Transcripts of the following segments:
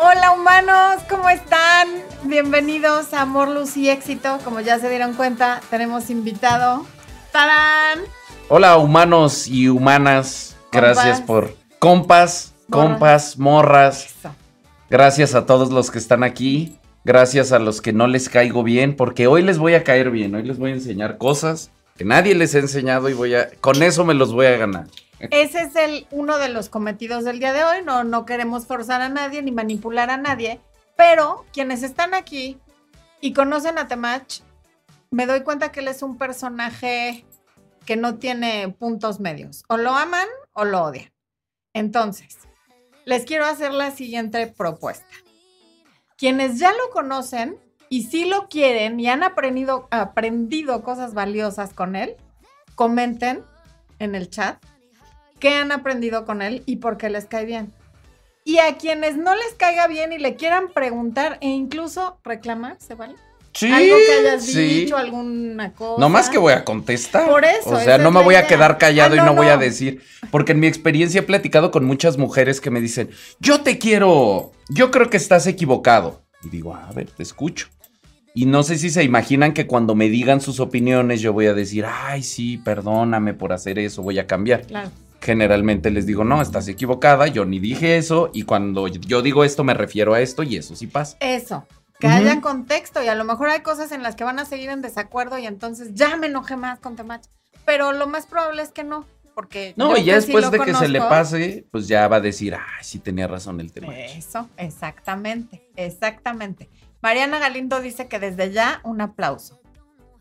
Hola humanos, ¿cómo están? Bienvenidos a Amor, Luz y Éxito. Como ya se dieron cuenta, tenemos invitado. ¡Tarán! Hola humanos y humanas. Gracias por compas, compas, morras. Eso. Gracias a todos los que están aquí. Gracias a los que no les caigo bien, porque hoy les voy a caer bien. Hoy les voy a enseñar cosas que nadie les ha enseñado y voy a con eso me los voy a ganar. Ese es el, uno de los cometidos del día de hoy. No, no queremos forzar a nadie ni manipular a nadie. Pero quienes están aquí y conocen a Temach, me doy cuenta que él es un personaje que no tiene puntos medios. O lo aman o lo odian. Entonces, les quiero hacer la siguiente propuesta. Quienes ya lo conocen y sí lo quieren y han aprendido, aprendido cosas valiosas con él, comenten en el chat qué han aprendido con él y por qué les cae bien. Y a quienes no les caiga bien y le quieran preguntar e incluso reclamar, ¿se vale? Sí, Algo que hayas sí. dicho, alguna cosa. No más que voy a contestar. Por eso, O sea, no me voy a idea. quedar callado Ah, y no, no voy a no. decir. Porque en mi experiencia he platicado con muchas mujeres que me dicen, yo te quiero, yo creo que estás equivocado. Y digo, a ver, te escucho. Y no sé si se imaginan que cuando me digan sus opiniones yo voy a decir, ay, sí, perdóname por hacer eso, voy a cambiar. Claro. Generalmente les digo, no, estás equivocada, yo ni dije eso. Y cuando yo digo esto me refiero a esto y eso sí pasa. Eso. Que Ujú. haya contexto y a lo mejor hay cosas en las que van a seguir en desacuerdo y entonces ya me enojé más con Temach. Pero lo más probable es que no, porque No, y ya sí después de que se le pase, pues ya va a decir, ay, sí tenía razón el tema. Eso, exactamente, exactamente. Mariana Galindo dice que desde ya un aplauso.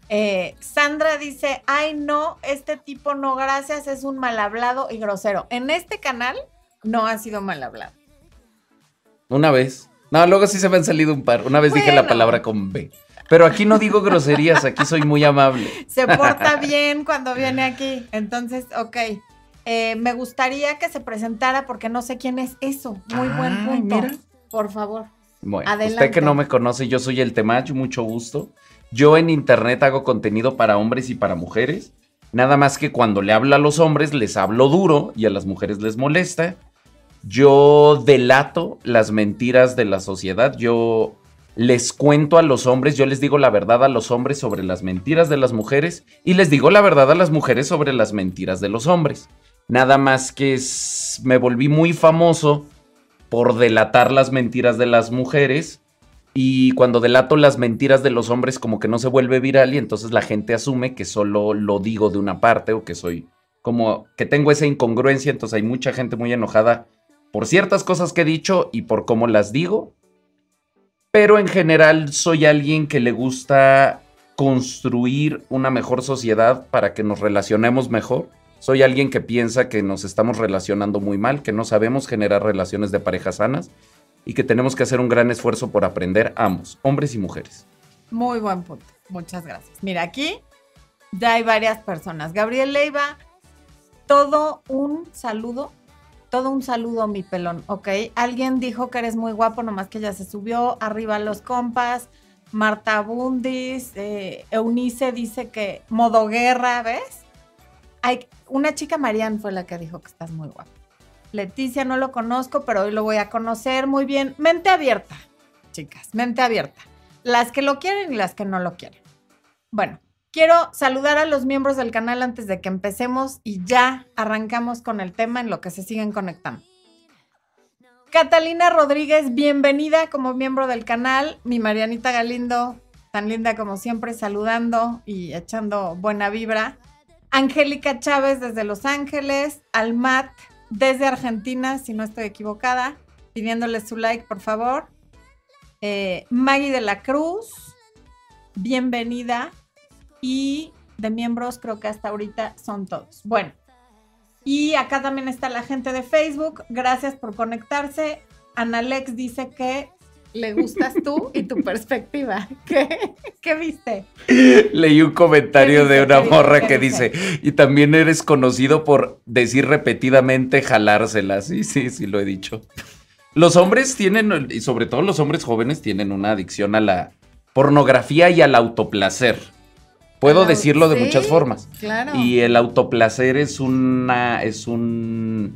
Eh, Sandra dice, ay no, este tipo no, gracias, es un mal hablado y grosero. En este canal no ha sido mal hablado. Una vez. No, luego sí se me han salido un par. Una vez dije la palabra con B. Pero aquí no digo groserías, aquí soy muy amable. Se porta bien cuando viene aquí. Entonces, ok. Eh, me gustaría que se presentara porque no sé quién es eso. Muy buen punto. mira. Por favor. Bueno, Adelante. usted que no me conoce, yo soy el Temacho, mucho gusto. Yo en internet hago contenido para hombres y para mujeres. Nada más que cuando le hablo a los hombres les hablo duro y a las mujeres les molesta. Yo delato las mentiras de la sociedad. Yo les cuento a los hombres, yo les digo la verdad a los hombres sobre las mentiras de las mujeres y les digo la verdad a las mujeres sobre las mentiras de los hombres. Nada más que me volví muy famoso por delatar las mentiras de las mujeres. Y cuando delato las mentiras de los hombres, como que no se vuelve viral y entonces la gente asume que solo lo digo de una parte o que soy como que tengo esa incongruencia. Entonces hay mucha gente muy enojada por ciertas cosas que he dicho y por cómo las digo. Pero en general soy alguien que le gusta construir una mejor sociedad para que nos relacionemos mejor. Soy alguien que piensa que nos estamos relacionando muy mal, que no sabemos generar relaciones de pareja sanas y que tenemos que hacer un gran esfuerzo por aprender ambos, hombres y mujeres. Muy buen punto. Muchas gracias. Mira, aquí ya hay varias personas. Gabriel Leiva, todo un saludo. Todo un saludo, mi pelón, ¿ok? Alguien dijo que eres muy guapo, nomás que ya se subió. Arriba los compas. Marta Bundis, eh, Eunice dice que modo guerra, ¿ves? Hay, una chica Marian fue la que dijo que estás muy guapo. Leticia no lo conozco, pero hoy lo voy a conocer muy bien. Mente abierta, chicas, mente abierta. Las que lo quieren y las que no lo quieren. Bueno, quiero saludar a los miembros del canal antes de que empecemos y ya arrancamos con el tema en lo que se siguen conectando. Catalina Rodríguez, bienvenida como miembro del canal. Mi Marianita Galindo, tan linda como siempre, saludando y echando buena vibra. Angélica Chávez desde Los Ángeles. Almat desde Argentina, si no estoy equivocada, pidiéndole su like, por favor. Eh, Maggie de la Cruz, bienvenida. Y de miembros creo que hasta ahorita son todos. Bueno, y acá también está la gente de Facebook. Gracias por conectarse. Analex dice que le gustas tú y tu perspectiva. ¿Qué, ¿Qué viste? Leí un comentario ¿Qué de una ¿Qué morra que ¿Qué dice, y también eres conocido por decir repetidamente jalárselas. Sí, sí, sí, lo he dicho. Los hombres tienen, y sobre todo los hombres jóvenes, tienen una adicción a la pornografía y al autoplacer. Puedo decirlo de sí, muchas formas. Claro. Y el autoplacer es una. es un.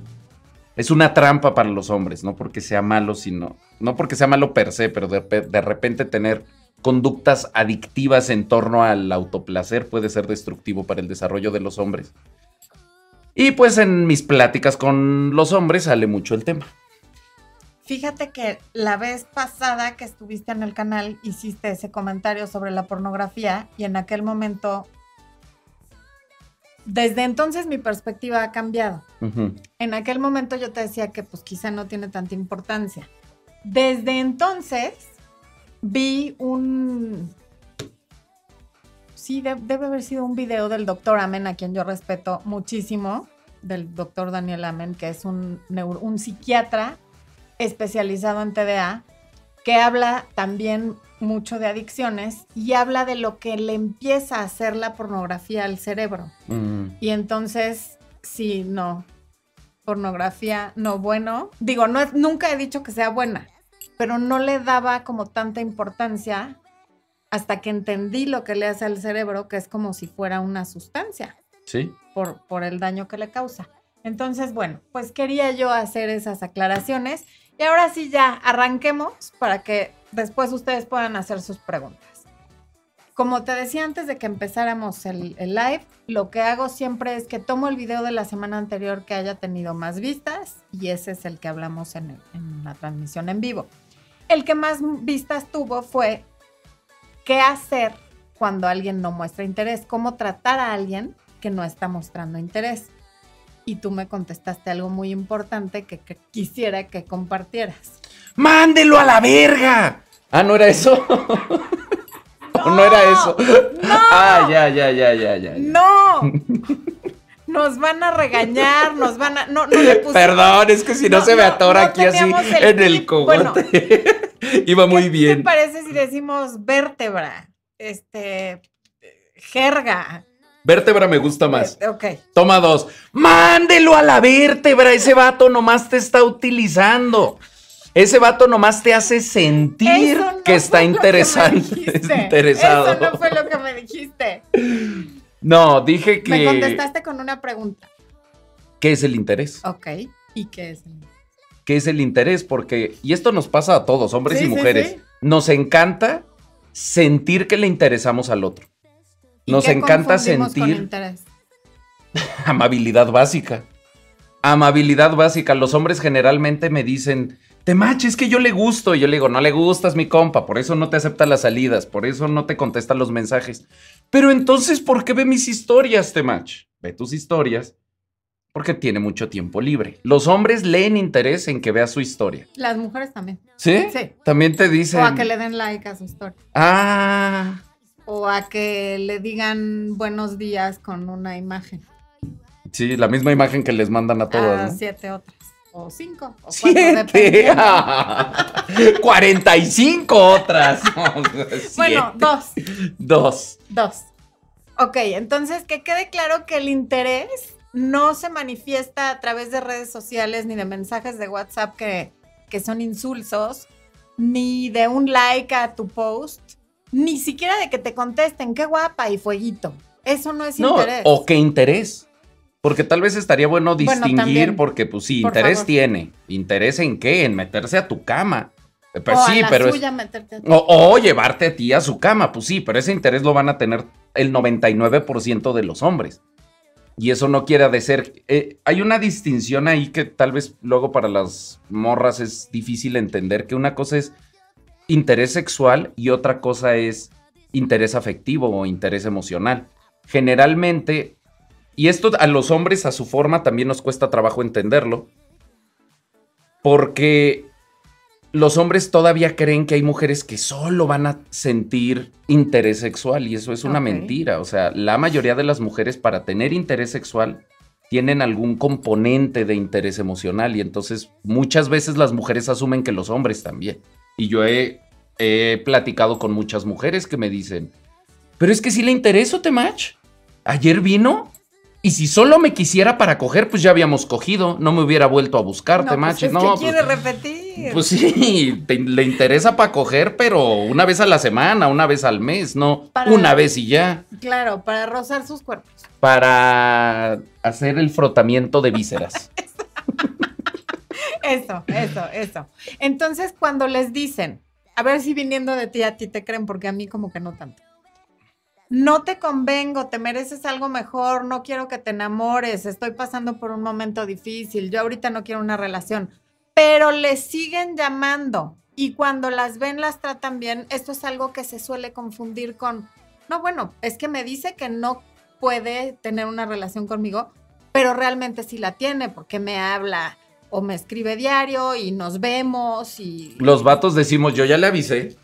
Es una trampa para los hombres, no porque sea malo, sino, no porque sea malo per se, pero de, de repente tener conductas adictivas en torno al autoplacer puede ser destructivo para el desarrollo de los hombres. Y pues en mis pláticas con los hombres sale mucho el tema. Fíjate que la vez pasada que estuviste en el canal hiciste ese comentario sobre la pornografía y en aquel momento, desde entonces mi perspectiva ha cambiado. En aquel momento yo te decía que pues quizá no tiene tanta importancia. Desde entonces vi un... Sí, debe haber sido un video del doctor Amen, a quien yo respeto muchísimo, del doctor Daniel Amen, que es un, un psiquiatra especializado en TDA, que habla también mucho de adicciones y habla de lo que le empieza a hacer la pornografía al cerebro. Mm. Y entonces, sí, no, pornografía no bueno. Digo, no, nunca he dicho que sea buena, pero no le daba como tanta importancia hasta que entendí lo que le hace al cerebro, que es como si fuera una sustancia. Sí. Por, por el daño que le causa. Entonces, bueno, pues quería yo hacer esas aclaraciones y ahora sí ya arranquemos para que después ustedes puedan hacer sus preguntas. Como te decía antes de que empezáramos el, live, lo que hago siempre es que tomo el video de la semana anterior que haya tenido más vistas y ese es el que hablamos en, la transmisión en vivo. El que más vistas tuvo fue qué hacer cuando alguien no muestra interés, cómo tratar a alguien que no está mostrando interés y tú me contestaste algo muy importante que, quisiera que compartieras. ¡Mándelo a la verga! Ah, ¿no era eso? No, no era eso? No. Ah, ya, ya, ya, ya, ya. No. Nos van a regañar, nos van a. No, no le Perdón, es que si no, se me atora aquí así en el cogote. Iba muy bien. ¿Qué te parece si decimos vértebra? Este. Jerga. Vértebra me gusta más. Eh, ok. Toma dos. Mándelo a la vértebra. Ese vato nomás te está utilizando. Ese vato nomás te hace sentir que está interesante, interesado. Eso no fue lo que me dijiste. No, dije que. Me contestaste con una pregunta. ¿Qué es el interés? Ok. ¿Y qué es el interés? ¿Qué es el interés? Porque, y esto nos pasa a todos, hombres y mujeres, nos encanta sentir que le interesamos al otro. Nos encanta sentir amabilidad básica. Amabilidad básica. Los hombres generalmente me dicen, te es que yo le gusto. Y yo le digo, no le gustas, mi compa, por eso no te acepta las salidas, por eso no te contesta los mensajes. Pero entonces, ¿por qué ve mis historias, Temach? Ve tus historias porque tiene mucho tiempo libre. Los hombres leen interés en que vea su historia. Las mujeres también. ¿Sí? Sí. También te dicen. O a que le den like a su historia. Ah o a que le digan buenos días con una imagen. Sí, la misma imagen que les mandan a todas. A siete otras. O cinco. O ¡Siete! ¡45 otras! bueno, dos. Dos. Dos. Ok, entonces que quede claro que el interés no se manifiesta a través de redes sociales ni de mensajes de WhatsApp que, que son insulsos, ni de un like a tu post, ni siquiera de que te contesten, qué guapa y fueguito. Eso no es interés. O qué interés. Porque tal vez estaría bueno distinguir, porque pues sí, interés tiene. ¿Interés en qué? En meterse a tu cama. Eh, pues, sí, pero es, o, llevarte a ti a su cama, pues sí, pero ese interés lo van a tener el 99% de los hombres. Y eso no quiere decir. Eh, hay una distinción ahí que tal vez luego para las morras es difícil entender: que una cosa es interés sexual y otra cosa es interés afectivo o interés emocional. Generalmente, y esto a los hombres a su forma también nos cuesta trabajo entenderlo, porque los hombres todavía creen que hay mujeres que solo van a sentir interés sexual y eso es una mentira. O sea, la mayoría de las mujeres para tener interés sexual tienen algún componente de interés emocional y entonces muchas veces las mujeres asumen que los hombres también. Y yo he, platicado con muchas mujeres que me dicen, pero es que si le intereso, Temach. Ayer vino y si solo me quisiera para coger, pues ya habíamos cogido. No me hubiera vuelto a buscar, no, Temach. Pues no, pues, quiere repetir. Pues sí, le interesa para coger, pero una vez a la semana, una vez al mes, no una vez y ya. Claro, para rozar sus cuerpos. Para hacer el frotamiento de vísceras. Eso, eso, eso. Entonces, cuando les dicen, a ver si viniendo de ti a ti te creen, porque a mí como que no tanto. No te convengo, te mereces algo mejor, no quiero que te enamores, estoy pasando por un momento difícil, yo ahorita no quiero una relación, pero les siguen llamando y cuando las ven las tratan bien, esto es algo que se suele confundir con, no, bueno, es que me dice que no puede tener una relación conmigo, pero realmente sí la tiene porque me habla o me escribe diario y nos vemos y... Los vatos decimos, yo ya le avisé.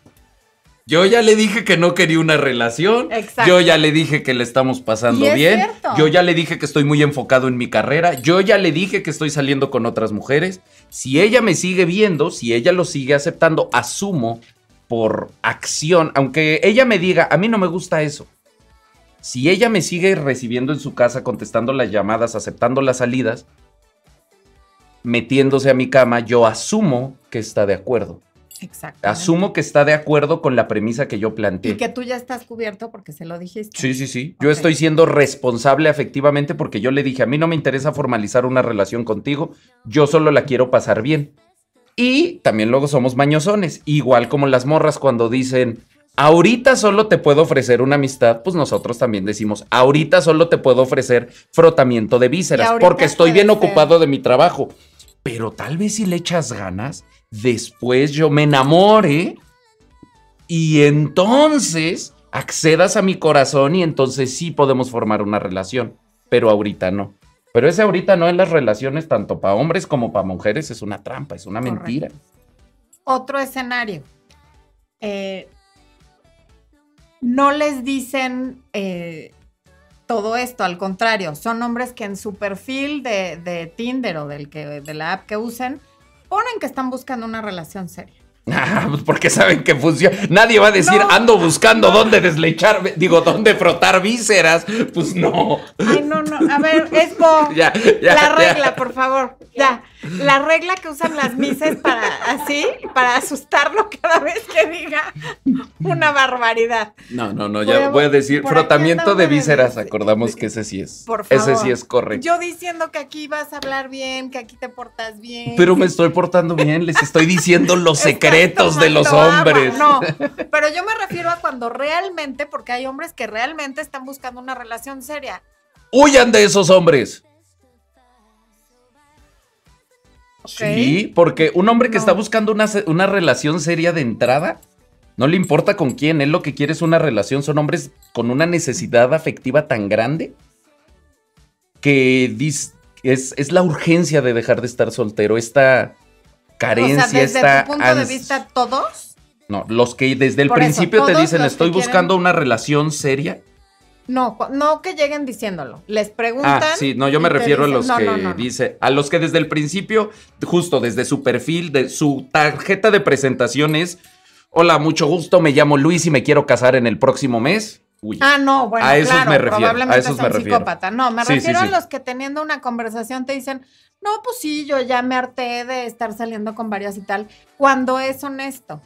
Yo ya le dije que no quería una relación. Exacto. Yo ya le dije que le estamos pasando Y es bien. cierto. Yo ya le dije que estoy muy enfocado en mi carrera. Yo ya le dije que estoy saliendo con otras mujeres. Si ella me sigue viendo, si ella lo sigue aceptando, asumo por acción, aunque ella me diga, a mí no me gusta eso. Si ella me sigue recibiendo en su casa, contestando las llamadas, aceptando las salidas, metiéndose a mi cama, yo asumo que está de acuerdo. Exacto. Asumo que está de acuerdo con la premisa que yo planteé. Y que tú ya estás cubierto porque se lo dijiste. Sí, sí, sí. Yo estoy siendo responsable afectivamente porque yo le dije, a mí no me interesa formalizar una relación contigo, yo solo la quiero pasar bien. Y también luego somos mañosones, igual como las morras cuando dicen, ahorita solo te puedo ofrecer una amistad, pues nosotros también decimos, ahorita solo te puedo ofrecer frotamiento de vísceras porque estoy bien ser. ocupado de mi trabajo. Pero tal vez si le echas ganas, después yo me enamore y entonces accedas a mi corazón y entonces sí podemos formar una relación, pero ahorita no. Pero ese ahorita no en las relaciones tanto para hombres como para mujeres es una trampa, es una Correcto. mentira. Otro escenario. Eh, no les dicen eh, todo esto, al contrario, son hombres que en su perfil de, de Tinder o del que, de la app que usen, ponen que están buscando una relación seria. Ah, pues porque saben que funciona. Nadie va a decir, No, ando buscando dónde deslechar, digo, dónde frotar vísceras. Pues no. Ay, no, no. A ver, es Bo. Ya, ya, la ya. regla, por favor. Ya. La regla que usan las mises para así, para asustarlo cada vez que diga una barbaridad. No, no, no, ya voy a decir frotamiento de vísceras. Acordamos que ese sí es. Por favor. Ese sí es correcto. Yo diciendo que aquí vas a hablar bien, que aquí te portas bien. Pero me estoy portando bien, les estoy diciendo los secretos de los hombres. No, pero yo me refiero a cuando realmente, porque hay hombres que realmente están buscando una relación seria. Huyan de esos hombres. Sí, porque un hombre que No. está buscando una, una relación seria de entrada, no le importa con quién, él lo que quiere es una relación. Son hombres con una necesidad afectiva tan grande que es, es la urgencia de dejar de estar soltero, esta carencia, o sea, desde esta tu punto de vista, todos. No, los que desde el Por eso, principio te dicen estoy quieren- buscando una relación seria. No, no que lleguen diciéndolo. Les preguntan. Ah, sí, no, yo me refiero a los "No, que no, no, no". dice, a los que desde el principio, justo desde su perfil, de su tarjeta de presentación es, hola, mucho gusto, me llamo Luis y me quiero casar en el próximo mes. Uy. Ah, no, bueno, A esos claro, me refiero, a probablemente esos son me refiero. psicópata. No, me Sí, sí, refiero sí. a los que teniendo una conversación te dicen, no, pues sí, yo ya me harté de estar saliendo con varias y tal, cuando es honesto.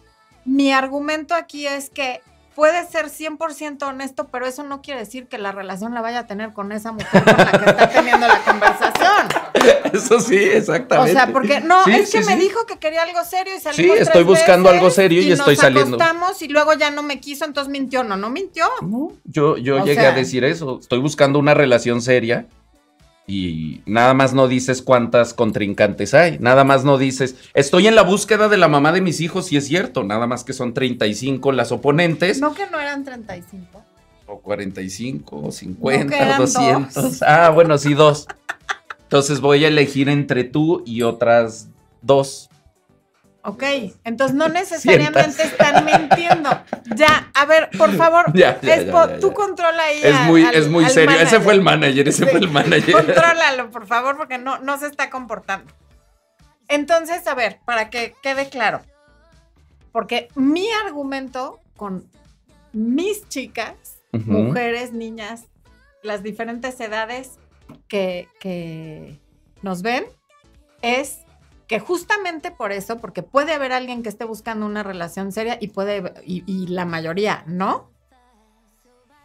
Mi argumento aquí es que puede ser 100% honesto, pero eso no quiere decir que la relación la vaya a tener con esa mujer con la que está teniendo la conversación. Eso sí, O exactamente. sea, porque no, Sí, es que sí, me dijo que quería algo serio y salimos Sí, tres estoy buscando veces algo serio y estoy nos saliendo. acostamos y luego ya no me quiso, entonces mintió. No, no mintió. No, yo, yo O llegué sea- a decir eso. Estoy buscando una relación seria y nada más no dices cuántas contrincantes hay. Nada más no dices, estoy en la búsqueda de la mamá de mis hijos y es cierto. Nada más que son 35 las oponentes. No que no eran 35. O 45, o 50, No, o 200. dos. Ah, bueno, sí, dos. Entonces voy a elegir entre tú y otras dos. Ok, entonces no necesariamente están mintiendo. Ya, a ver, por favor, Ya, ya, Expo, ya, ya, tú controla ahí. Es muy, al- es muy serio. Ese fue el manager, ese Sí. fue el manager. Contrólalo, por favor, porque no, no se está comportando. Entonces, a ver, para que quede claro, porque mi argumento con mis chicas, mujeres, niñas, las diferentes edades que, que nos ven, es que justamente por eso, porque puede haber alguien que esté buscando una relación seria y puede, y, y la mayoría no,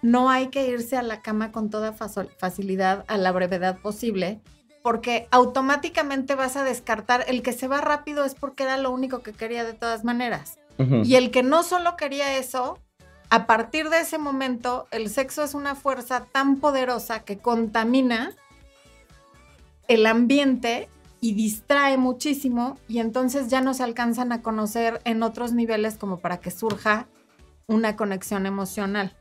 no hay que irse a la cama con toda facilidad a la brevedad posible, porque automáticamente vas a descartar el que se va rápido es porque era lo único que quería de todas maneras. Y el que no solo quería eso, a partir de ese momento, el sexo es una fuerza tan poderosa que contamina el ambiente y distrae muchísimo y entonces ya no se alcanzan a conocer en otros niveles como para que surja una conexión emocional.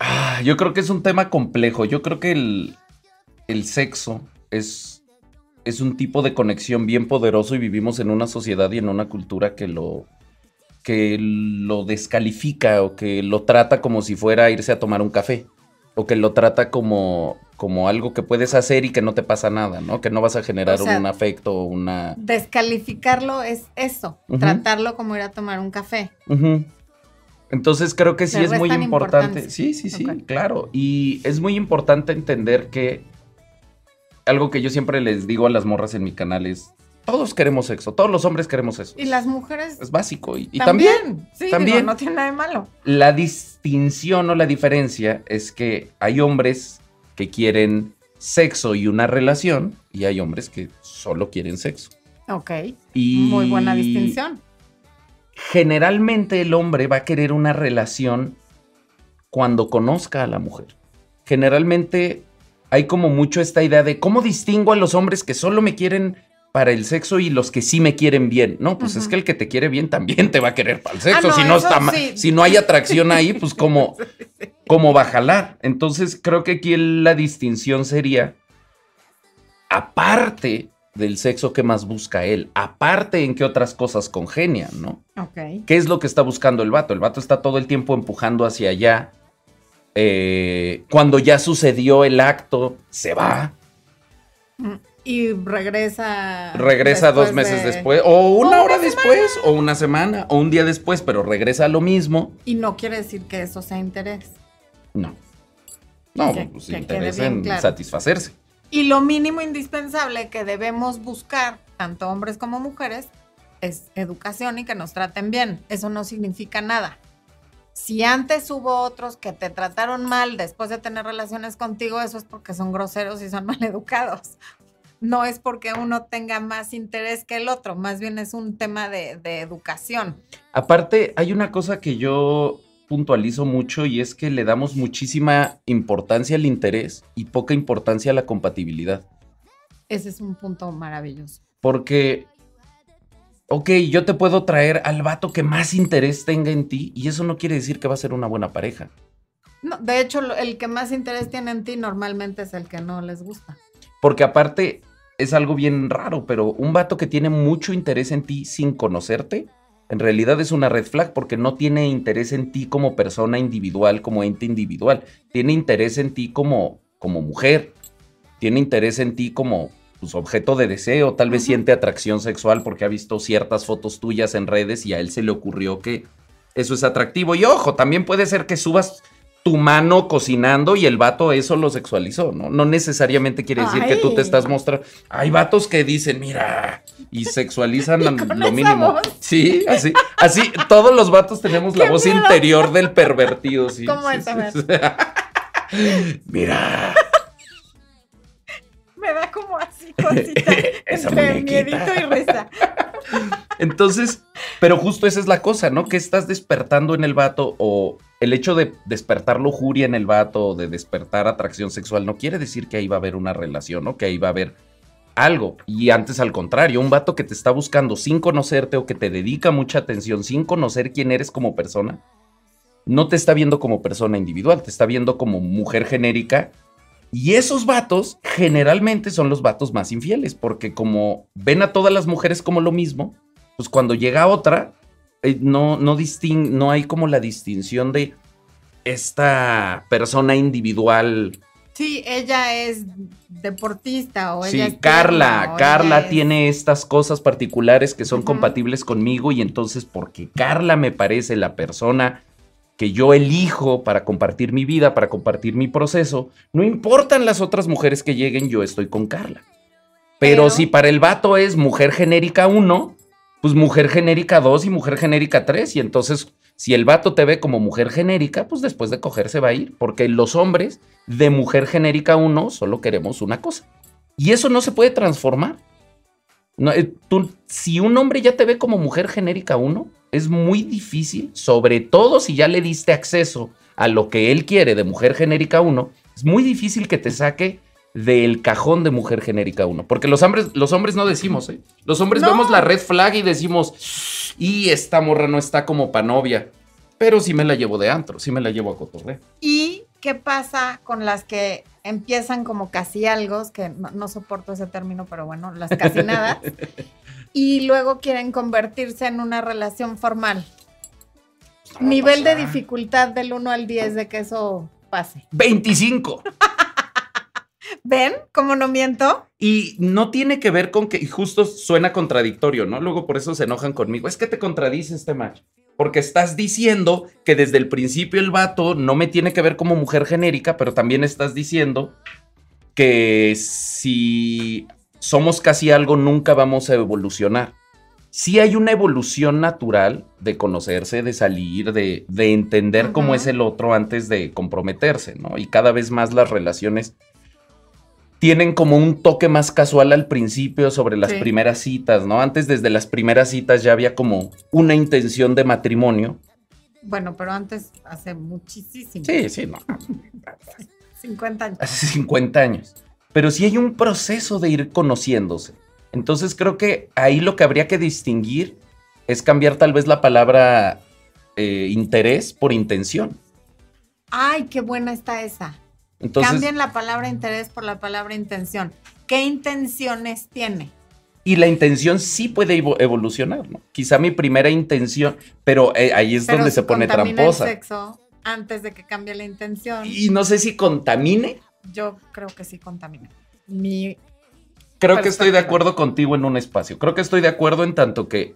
Ah, yo creo que es un tema complejo. Yo creo que el, el sexo es, es un tipo de conexión bien poderoso y vivimos en una sociedad y en una cultura que lo, que lo descalifica o que lo trata como si fuera irse a tomar un café. O que lo trata como, como algo que puedes hacer y que no te pasa nada, ¿no? Que no vas a generar O sea, un afecto o una... Descalificarlo es eso, tratarlo como ir a tomar un café. Entonces creo que sí es muy importante. Sí, sí, sí, claro. Y es muy importante entender que algo que yo siempre les digo a las morras en mi canal es, todos queremos sexo, todos los hombres queremos eso. Y las mujeres Es básico. Y, y también, también. Sí, también. digo, no tiene nada de malo. la distinción o la diferencia es que hay hombres que quieren sexo y una relación y hay hombres que solo quieren sexo. Ok, Y muy buena distinción. generalmente el hombre va a querer una relación cuando conozca a la mujer. Generalmente hay como mucho esta idea de cómo distingo a los hombres que solo me quieren para el sexo y los que sí me quieren bien. No, pues es que el que te quiere bien también te va a querer para el sexo. Ah, no, si, no está sí. si no hay atracción ahí, pues cómo, cómo va a jalar. Entonces creo que aquí la distinción sería, aparte del sexo que más busca él, aparte en qué otras cosas congenian, ¿no? Ok. ¿Qué es lo que está buscando el vato? El vato está todo el tiempo empujando hacia allá. Eh, cuando ya sucedió el acto, se va, Mm, Y regresa. regresa dos meses de- después, o una una hora después, o una semana, o un día después, pero regresa a lo mismo. Y no quiere decir que eso sea interés. No. No, Que- pues que bien en claro. satisfacerse. Y lo mínimo indispensable que debemos buscar, tanto hombres como mujeres, es educación y que nos traten bien. Eso no significa nada. Si antes hubo otros que te trataron mal después de tener relaciones contigo, eso es porque son groseros y son mal educados. No es porque uno tenga más interés que el otro, más bien es un tema de, de educación. Aparte, hay una cosa que yo puntualizo mucho y es que le damos muchísima importancia al interés y poca importancia a la compatibilidad. Ese es un punto maravilloso. Porque, ok, yo te puedo traer al vato que más interés tenga en ti y eso no quiere decir que va a ser una buena pareja. No, de hecho, el que más interés tiene en ti normalmente es el que no les gusta. Porque aparte es algo bien raro, pero un vato que tiene mucho interés en ti sin conocerte, en realidad es una red flag porque no tiene interés en ti como persona individual, como ente individual. Tiene interés en ti como, como mujer. Tiene interés en ti como pues, objeto de deseo. Tal vez siente atracción sexual porque ha visto ciertas fotos tuyas en redes y a él se le ocurrió que eso es atractivo. Y ojo, también puede ser que subas tu mano cocinando y el vato eso lo sexualizó, ¿no? No necesariamente quiere decir que tú te estás mostrando. Hay vatos que dicen, mira, y sexualizan Y lo mínimo. voz. Sí, así, así, todos los vatos tenemos la ¡Qué voz miedo! interior del pervertido, sí. ¿Cómo sí, es? A sí, ver. sí. Mira, Me da como así cosita entre muñequita. miedito y risa. Entonces, pero justo esa es la cosa, ¿no? Que estás despertando en el vato o el hecho de despertar lujuria en el vato o de despertar atracción sexual no quiere decir que ahí va a haber una relación, ¿no? Que ahí va a haber algo. Y antes al contrario, un vato que te está buscando sin conocerte o que te dedica mucha atención sin conocer quién eres como persona, no te está viendo como persona individual, te está viendo como mujer genérica. Y esos vatos generalmente son los vatos más infieles, porque como ven a todas las mujeres como lo mismo, pues cuando llega otra, eh, no, no, distin- no hay como la distinción de esta persona individual. Sí, ella es deportista o Sí, ella es Carla, tierna, Carla es- tiene estas cosas particulares que son compatibles conmigo y entonces porque Carla me parece la persona que yo elijo para compartir mi vida, para compartir mi proceso, no importan las otras mujeres que lleguen, yo estoy con Carla. Pero, Pero- si para el vato es mujer genérica 1, pues mujer genérica 2 y mujer genérica 3 y entonces si el vato te ve como mujer genérica, pues después de coger se va a ir, porque los hombres de mujer genérica 1 solo queremos una cosa, Y eso no se puede transformar. No, eh, tú, si un hombre ya te ve como mujer genérica uno, es muy difícil, sobre todo si ya le diste acceso a lo que él quiere de mujer genérica 1, es muy difícil que te saque del cajón de mujer genérica 1. Porque los hombres, los hombres no decimos, ¿eh? Los hombres No. vemos la red flag y decimos, y esta morra no está como pa' novia. Pero sí me la llevo de antro, sí me la llevo a cotorreo. ¿Y qué pasa con las que empiezan como casi algo, que no, no soporto ese término, pero bueno, las casi nada, y luego quieren convertirse en una relación formal? Nivel de dificultad del 1 al 10 de que eso pase. 25. ¿Ven cómo no miento? Y no tiene que ver con que, y justo suena contradictorio, ¿no? Luego por eso se enojan conmigo. Es que te contradice este macho. Porque estás diciendo que desde el principio el vato no me tiene que ver como mujer genérica, pero también estás diciendo que si somos casi algo, nunca vamos a evolucionar. Sí hay una evolución natural de conocerse, de salir, de, de entender cómo es el otro antes de comprometerse, ¿no? Y cada vez más las relaciones tienen como un toque más casual al principio sobre las Sí. primeras citas, ¿no? Antes desde las primeras citas ya había como una intención de matrimonio. Bueno, pero antes, hace muchísimo. Sí, sí, no. 50 años. Hace 50 años. Pero sí hay un proceso de ir conociéndose. Entonces creo que ahí lo que habría que distinguir es cambiar tal vez la palabra eh, interés por intención. Ay, qué buena está esa. Entonces, Cambien la palabra interés por la palabra intención. ¿Qué intenciones tiene? y la intención sí puede evo- evolucionar, ¿no? Quizá mi primera intención, pero eh, ahí es Pero donde si se pone tramposa. El sexo antes de que cambie la intención. Y no sé si contamine. Yo creo que sí contamina. Mi, Creo que estoy de acuerdo contigo en un espacio. Creo que estoy de acuerdo en tanto que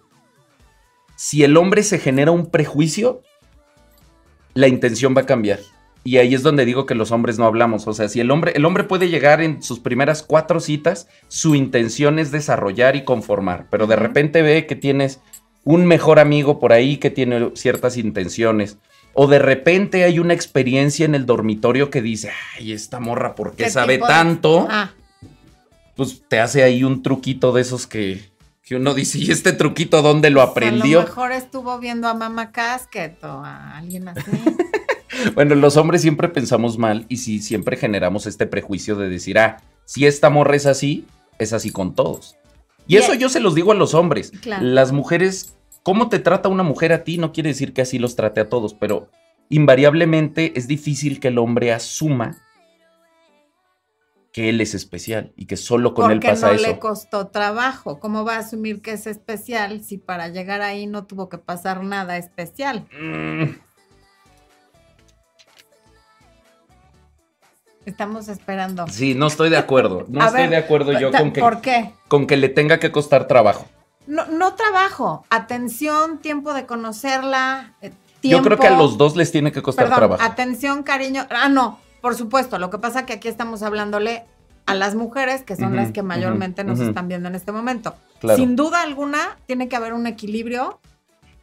si el hombre se genera un prejuicio, la intención va a cambiar. Y ahí es donde digo que los hombres no hablamos. O sea, si el hombre, el hombre puede llegar en sus primeras cuatro citas, su intención es desarrollar y conformar. Pero de repente ve que tienes un mejor amigo por ahí que tiene ciertas intenciones. O de repente hay una experiencia en el dormitorio que dice, ay, esta morra, ¿por qué, ¿Qué sabe tanto? Ah, pues te hace ahí un truquito de esos que, que uno dice, ¿y este truquito dónde lo aprendió? A lo mejor estuvo viendo a Mama Casket o a alguien así. Bueno, los hombres siempre pensamos mal y sí, siempre generamos este prejuicio de decir, ah, si esta morra es así, es así con todos. Y eso es- yo se los digo a los hombres. Claro. Las mujeres, cómo te trata una mujer a ti no quiere decir que así los trate a todos, pero invariablemente es difícil que el hombre asuma que él es especial y que solo con él pasa no eso. le costó trabajo. ¿Cómo va a asumir que es especial si para llegar ahí no tuvo que pasar nada especial? Mm, Estamos esperando. Sí, no estoy de acuerdo. No A estoy ver, de acuerdo yo con que, ¿Por qué? con que le tenga que costar trabajo. No, no trabajo, atención, tiempo de conocerla, eh, Yo creo que a los dos les tiene que costar Perdón, trabajo. atención, cariño. Ah, no, por supuesto. Lo que pasa que aquí estamos hablándole a las mujeres, que son las que mayormente nos están viendo en este momento. Claro. Sin duda alguna, tiene que haber un equilibrio.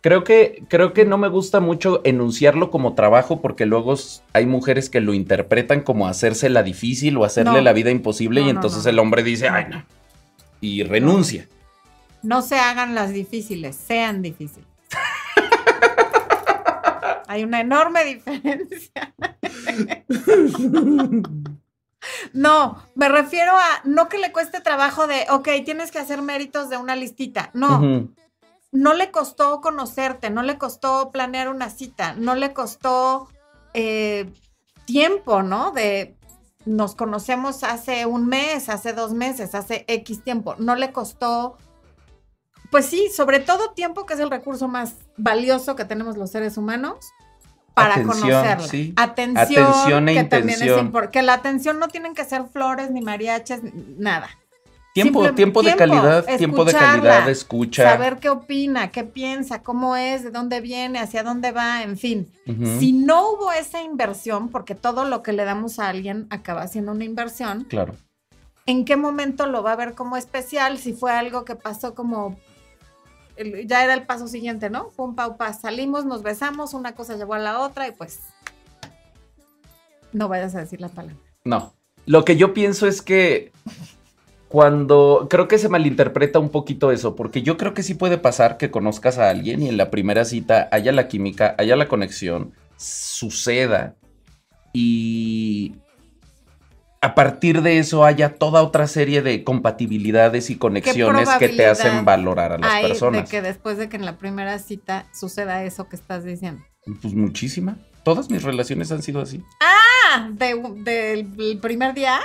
Creo que, creo que no me gusta mucho enunciarlo como trabajo porque luego hay mujeres que lo interpretan como hacérsela difícil o hacerle No. la vida imposible No, y entonces no. el hombre dice, ay, no. Y renuncia. No se hagan las difíciles, sean difíciles. Hay una enorme diferencia. No, me refiero a no que le cueste trabajo de, ok, tienes que hacer méritos de una listita. No. No le costó conocerte, no le costó planear una cita, no le costó eh, tiempo, ¿no? De nos conocemos hace un mes, hace dos meses, hace X tiempo. No le costó, pues sí, sobre todo tiempo, que es el recurso más valioso que tenemos los seres humanos. Para Atención, Conocerla. sí. Atención, Atención e que también es intención. importante. Que la atención no tienen que ser flores, ni mariachas, nada. Tiempo, Simple- tiempo de calidad, tiempo de calidad, escucha. Saber qué opina, qué piensa, cómo es, de dónde viene, hacia dónde va, en fin. Si no hubo esa inversión, porque todo lo que le damos a alguien acaba siendo una inversión, Claro. ¿en qué momento lo va a ver como especial? Si fue algo que pasó como... el- ya era el paso siguiente, ¿no? Pum, pau, pas. Salimos, nos besamos, una cosa llevó a la otra y pues... No vayas a decir la palabra. No. Lo que yo pienso es que cuando creo que se malinterpreta un poquito eso, porque yo creo que sí puede pasar que conozcas a alguien y en la primera cita haya la química, haya la conexión, suceda y a partir de eso haya toda otra serie de compatibilidades y conexiones que te hacen valorar a las hay personas. de que después de que en la primera cita suceda eso que estás diciendo? Pues muchísima. Todas mis relaciones han sido así. Ah, de- del primer día.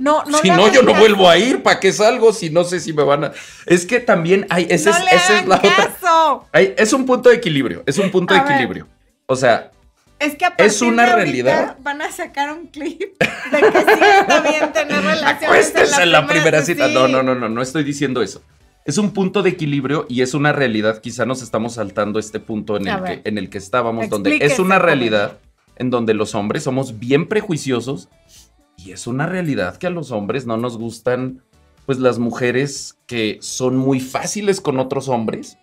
No, no si no, yo no caso. vuelvo a ir. ¿Para qué salgo si no sé si me van a...? Es que también hay... Ese no es, le esa es la otra... caso. Hay- es un punto de equilibrio. Es un punto de A ver. equilibrio. O sea, Es que a Es partir una de realidad. Van a sacar un clip de que sí está bien tener relaciones acuéstense en la primera cita. sí. No, no, no, no, no estoy diciendo eso. Es un punto de equilibrio y es una realidad. Quizá nos estamos saltando este punto en A el, ver. que, en el que estábamos, donde es una realidad en donde los hombres somos bien prejuiciosos y es una realidad que a los hombres no nos gustan, pues las mujeres que son muy fáciles con otros hombres.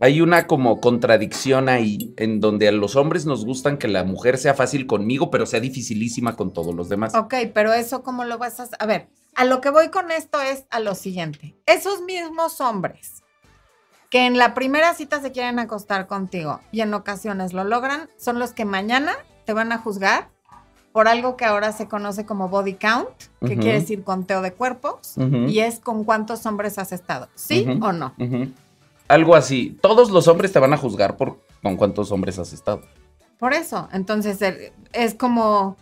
Hay una como contradicción ahí en donde a los hombres nos gustan que la mujer sea fácil conmigo, pero sea dificilísima con todos los demás. Ok, pero eso cómo lo vas a... A ver, a lo que voy con esto es a lo siguiente. Esos mismos hombres que en la primera cita se quieren acostar contigo y en ocasiones lo logran, son los que mañana te van a juzgar por algo que ahora se conoce como body count, que quiere decir conteo de cuerpos, y es con cuántos hombres has estado, ¿sí o no? Algo así. Todos los hombres te van a juzgar por con cuántos hombres has estado. Por eso, entonces el- es como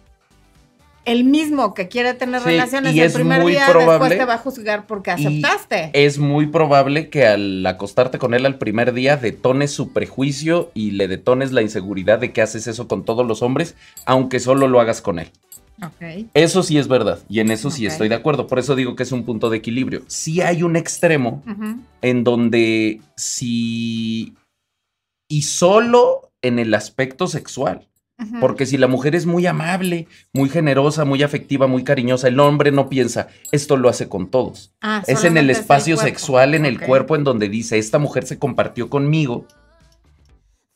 el mismo que quiere tener Sí, relaciones y el es primer muy día, probable- después te va a juzgar porque y aceptaste. Es muy probable que al acostarte con él al primer día detones su prejuicio y le detones la inseguridad de que haces eso con todos los hombres, aunque solo lo hagas con él. Ok. Eso sí es verdad y en eso sí estoy de acuerdo. Por eso digo que es un punto de equilibrio. Sí hay un extremo en donde sí... Y solo en el aspecto sexual. Porque si la mujer es muy amable, muy generosa, muy afectiva, muy cariñosa, el hombre no piensa, esto lo hace con todos. Ah, Es en el espacio sexual, en el cuerpo, en donde dice, esta mujer se compartió conmigo,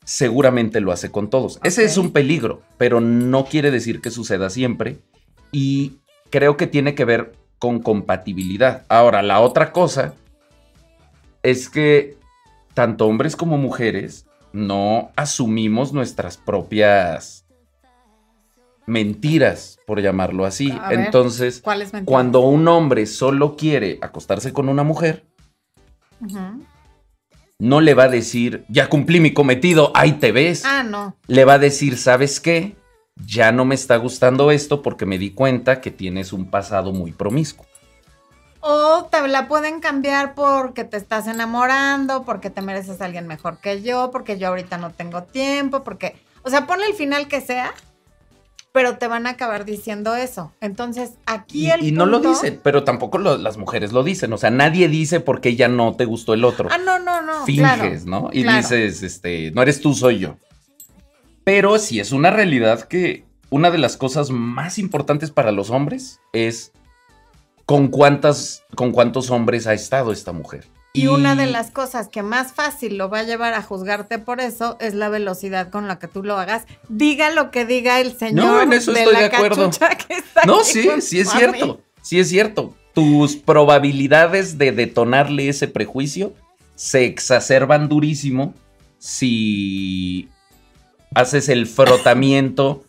seguramente lo hace con todos. Ese es un peligro, pero no quiere decir que suceda siempre. Y creo que tiene que ver con compatibilidad. Ahora, la otra cosa es que tanto hombres como mujeres no asumimos nuestras propias mentiras, por llamarlo así. Ver. Entonces, cuando un hombre solo quiere acostarse con una mujer, no le va a decir, ya cumplí mi cometido, ahí te ves. Ah, no. Le va a decir, ¿sabes qué? Ya no me está gustando esto porque me di cuenta que tienes un pasado muy promiscuo. O te la pueden cambiar porque te estás enamorando, porque te mereces a alguien mejor que yo, porque yo ahorita no tengo tiempo, porque, o sea, ponle el final que sea, pero te van a acabar diciendo eso. Entonces, aquí Y, el y no lo dicen, pero tampoco lo- las mujeres lo dicen. O sea, nadie dice por qué ya no te gustó el otro. Ah, no, no, no. Finges, claro, ¿no? Y claro. dices, este, no eres tú, soy yo. Pero sí es una realidad que una de las cosas más importantes para los hombres es con cuántas, con cuántos hombres ha estado esta mujer. Y una de las cosas que más fácil lo va a llevar a juzgarte por eso es la velocidad con la que tú lo hagas. Diga lo que diga el señor No, en eso de estoy la de acuerdo. que está No, sí, sí es cierto. Sí es cierto. Tus probabilidades de detonarle ese prejuicio se exacerban durísimo si haces el frotamiento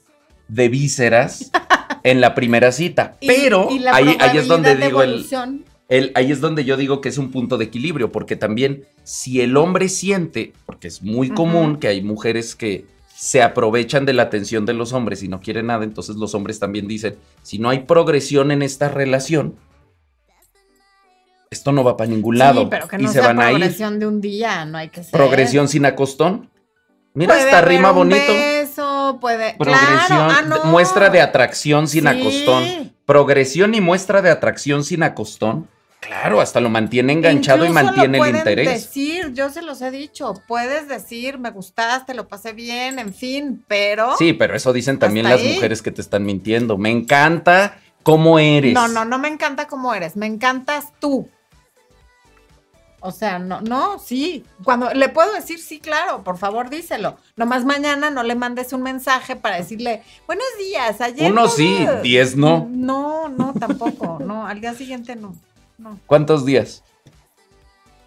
de vísceras en la primera cita. Pero y ahí, ahí es donde digo el, ahí es donde yo digo que es un punto de equilibrio, porque también si el hombre siente, porque es muy común que hay mujeres que se aprovechan de la atención de los hombres y no quieren nada, entonces los hombres también dicen, si no hay progresión en esta relación, esto no va para ningún lado Sí, pero que y se sea van a ir. progresión de un día, no hay que ser. Progresión sin acostón. Mira, Puede esta rima bonito. beso, puede. Progresión, Claro, ah, no. muestra de atracción sin Sí. acostón. Progresión y muestra de atracción sin acostón. Claro, hasta lo mantiene enganchado y mantiene lo el interés. decir, yo se los he dicho, puedes decir, me gustaste, lo pasé bien, en fin, pero... Sí, pero eso dicen también las ahí. mujeres que te están mintiendo. Me encanta cómo eres. No, no, no me encanta cómo eres, me encantas tú. O sea, no, no, sí. Cuando le puedo decir sí, claro, por favor díselo. Nomás mañana no le mandes un mensaje para decirle, buenos días, ayer. Uno no- sí, diez no. No, no, tampoco. No, al día siguiente no. No, ¿Cuántos días?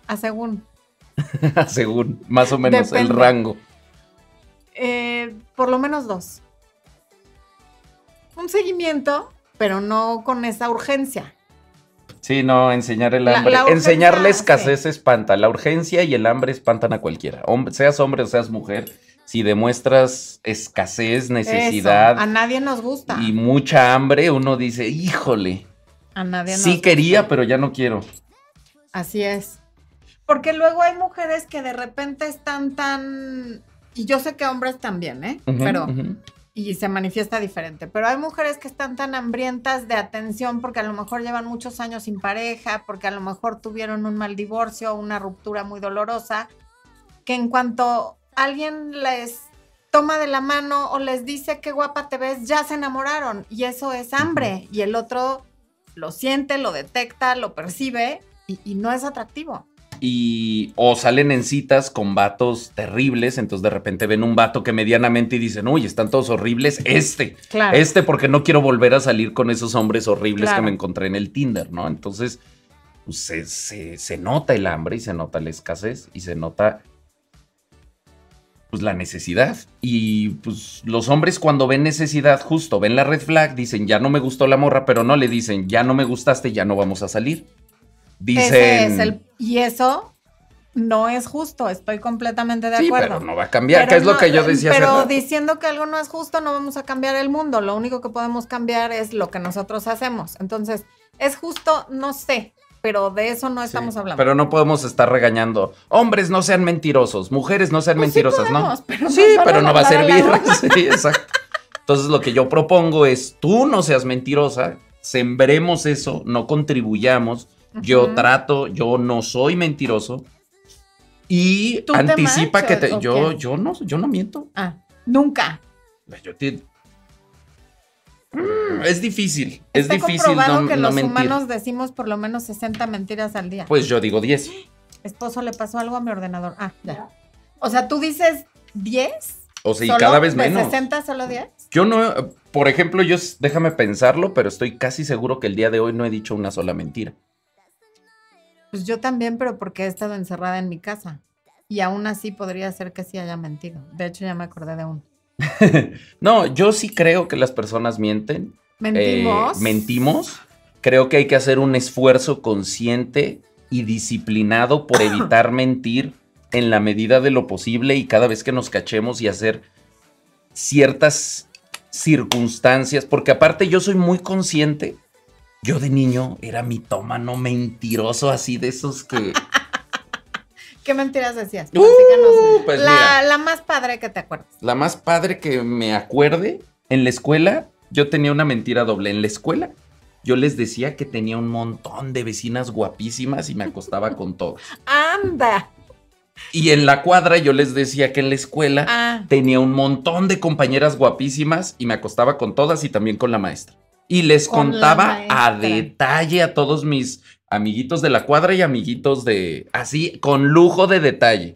a según. Según, más o menos, el rango. Eh, por lo menos dos. Un seguimiento, pero no con esa urgencia. Sí, no, enseñar el hambre. la enseñar la escasez espanta. La urgencia y el hambre espantan a cualquiera. Hom- seas hombre o seas mujer, si demuestras escasez, necesidad Eso, a nadie nos gusta. y mucha hambre, uno dice, híjole, A nadie nos sí quería, pero ya no quiero. Así es. Porque luego hay mujeres que de repente están tan. Y yo sé que hombres también, ¿eh? Pero. Y se manifiesta diferente. Pero hay mujeres que están tan hambrientas de atención porque a lo mejor llevan muchos años sin pareja, porque a lo mejor tuvieron un mal divorcio, una ruptura muy dolorosa, que en cuanto alguien les toma de la mano o les dice qué guapa te ves, ya se enamoraron. Y eso es hambre. Y el otro lo siente, lo detecta, lo percibe y, y no es atractivo. Y o salen en citas con vatos terribles, entonces de repente ven un vato que medianamente y dicen, uy, están todos horribles, este, Claro. este porque no quiero volver a salir con esos hombres horribles Claro. que me encontré en el Tinder, ¿no? Entonces, pues, se, se- se nota el hambre y se nota la escasez y se nota pues la necesidad. Y pues los hombres cuando ven necesidad, justo ven la red flag, dicen, ya no me gustó la morra, pero no le dicen, ya no me gustaste, ya no vamos a salir. Dicen... Ese es el, y eso no es justo, estoy completamente de Sí, acuerdo. pero no va a cambiar, Pero que es lo que yo decía Pero diciendo que algo no es justo, no vamos a cambiar el mundo. Lo único que podemos cambiar es lo que nosotros hacemos. Entonces, ¿es justo? No sé, pero de eso no Sí, estamos hablando. Pero no podemos estar regañando. Hombres no sean mentirosos, mujeres no sean Pues sí mentirosas, podemos, ¿no? pero sí, pero no va a servir. Sí, exacto. Entonces lo que yo propongo es, tú no seas mentirosa, sembremos eso, no contribuyamos. Yo trato, yo no soy mentiroso. Y ¿Tú te anticipa que te, yo, yo no, yo no miento. Ah, nunca. Yo te- Mm, es difícil, es Está difícil comprobado no, que no los mentir. humanos decimos por lo menos 60 mentiras al día. Pues yo digo 10. Esposo le pasó algo a mi ordenador. Ah, ya. O sea, tú dices 10. O sea, y ¿Solo? cada vez ¿De menos. 60 solo 10? Yo no, por ejemplo, yo, déjame pensarlo, pero estoy casi seguro que el día de hoy no he dicho una sola mentira. Pues yo también, pero porque he estado encerrada en mi casa. Y aún así podría ser que sí haya mentido. De hecho, ya me acordé de uno. No, yo sí creo que las personas mienten. Mentimos. eh, mentimos. Creo que hay que hacer un esfuerzo consciente y disciplinado por evitar mentir en la medida de lo posible y cada vez que nos cachemos y hacer ciertas circunstancias, porque aparte yo soy muy consciente. Yo de niño era mitómano mentiroso, así de esos que... ¿Qué mentiras decías? Uh, pues la, mira. la más padre que te acuerdas. La más padre que me acuerde, en la escuela yo tenía una mentira doble. En la escuela yo les decía que tenía un montón de vecinas guapísimas y me acostaba con todas. ¡Anda! Y en la cuadra yo les decía que en la escuela Ah, tenía un montón de compañeras guapísimas y me acostaba con todas y también con la maestra. Y les Con contaba a detalle a todos mis amiguitos de la cuadra y amiguitos de... Así, con lujo de detalle.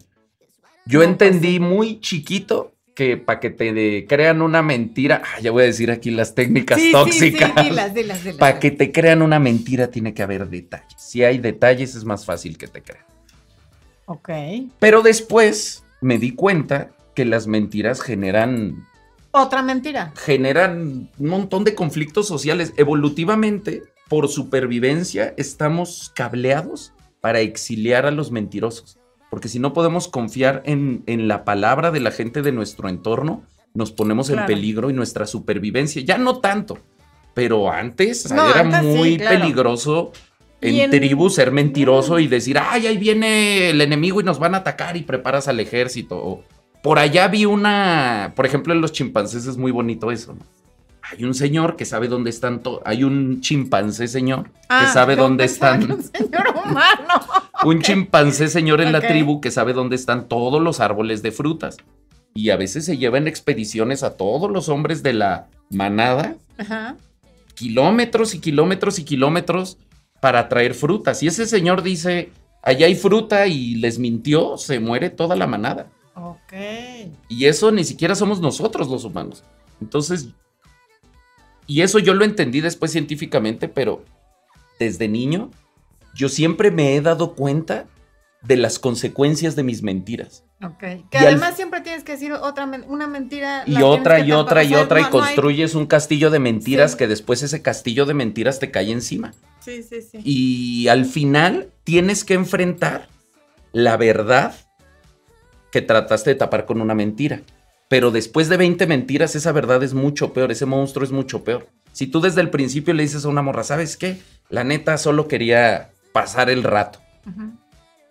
Yo No, pues entendí sí. muy chiquito que para que te de- crean una mentira, ah, ya voy a decir aquí las técnicas sí, sí, tóxicas. sí, dilas. Para que te crean una mentira tiene que haber detalles. Si hay detalles es más fácil que te crean. Ok. Pero después me di cuenta que las mentiras generan Otra mentira. generan un montón de conflictos sociales. Evolutivamente, por supervivencia, estamos cableados para exiliar a los mentirosos. Porque si no podemos confiar en, en la palabra de la gente de nuestro entorno, nos ponemos en peligro y nuestra supervivencia. Ya no tanto, pero antes No, era antes sí, muy claro. peligroso en, en- tribu ser mentiroso y decir, ay, ahí viene el enemigo y nos van a atacar y preparas al ejército. O, por allá vi una, por ejemplo, en los chimpancés es muy bonito eso, ¿no? Hay un señor que sabe dónde están todos, hay un chimpancé señor que Ah, sabe dónde están, Un señor humano. un chimpancé señor en la tribu que sabe dónde están todos los árboles de frutas. Y a veces se lleva en expediciones a todos los hombres de la manada, Ajá. kilómetros y kilómetros y kilómetros para traer frutas. Y ese señor dice, allá hay fruta y les mintió, se muere toda la manada. Ok. Y eso ni siquiera somos nosotros los humanos. Entonces, y eso yo lo entendí después científicamente, pero desde niño, yo siempre me he dado cuenta de las consecuencias de mis mentiras. Ok. Que Y al- además siempre tienes que decir otra una mentira. Y otra y otra y otra y no- no hay- construyes un castillo de mentiras Sí. que después ese castillo de mentiras te cae encima. Sí, sí, sí. Y al final tienes que enfrentar la verdad que trataste de tapar con una mentira. Pero después de 20 mentiras, esa verdad es mucho peor, ese monstruo es mucho peor. Si tú desde el principio le dices a una morra, ¿sabes qué? La neta solo quería pasar el rato.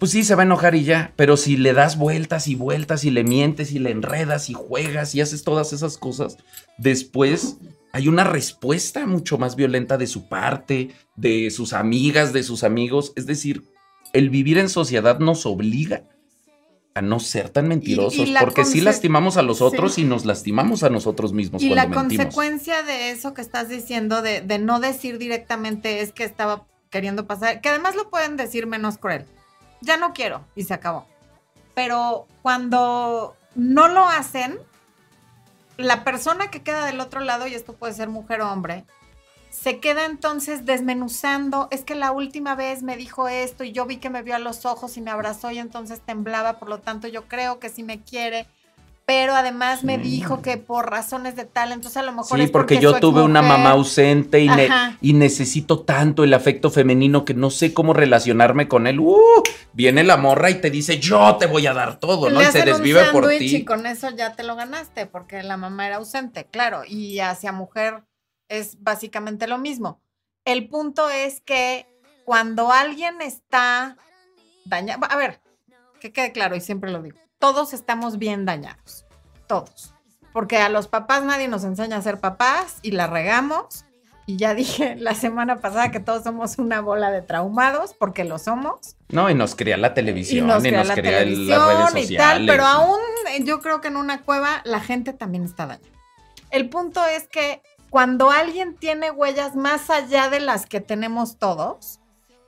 Pues sí, se va a enojar y ya, pero si le das vueltas y vueltas y le mientes y le enredas y juegas y haces todas esas cosas, después hay una respuesta mucho más violenta de su parte, de sus amigas, de sus amigos. Es decir, el vivir en sociedad nos obliga a no ser tan mentirosos, porque sí lastimamos a los otros Sí. y nos lastimamos a nosotros mismos Y la mentimos. consecuencia de eso que estás diciendo, de, de no decir directamente es que estaba queriendo pasar, que además lo pueden decir menos cruel. Ya no quiero y se acabó. Pero cuando no lo hacen, la persona que queda del otro lado, y esto puede ser mujer o hombre, se queda entonces desmenuzando, es que la última vez me dijo esto y yo vi que me vio a los ojos y me abrazó y entonces temblaba, por lo tanto yo creo que sí me quiere, pero además me dijo que por razones de tal, entonces a lo mejor Sí, es porque, yo tuve una mamá ausente y, ne- y necesito tanto el afecto femenino que no sé cómo relacionarme con él. ¡Uh! viene la morra y te dice, yo te voy a dar todo, ¿no? Le Y se desvive por ti. Y con eso ya te lo ganaste, porque la mamá era ausente, claro, y hacia mujer es básicamente lo mismo. El punto es que cuando alguien está dañado, a ver, que quede claro y siempre lo digo, todos estamos bien dañados, todos, porque a los papás nadie nos enseña a ser papás y la regamos. Y ya dije la semana pasada que todos somos una bola de traumados, porque lo somos No, y nos crea la televisión y y nos, nos crea la crea el- televisión las redes y tal, pero aún eh, yo creo que en una cueva la gente también está dañada. El punto es que cuando alguien tiene huellas más allá de las que tenemos todos,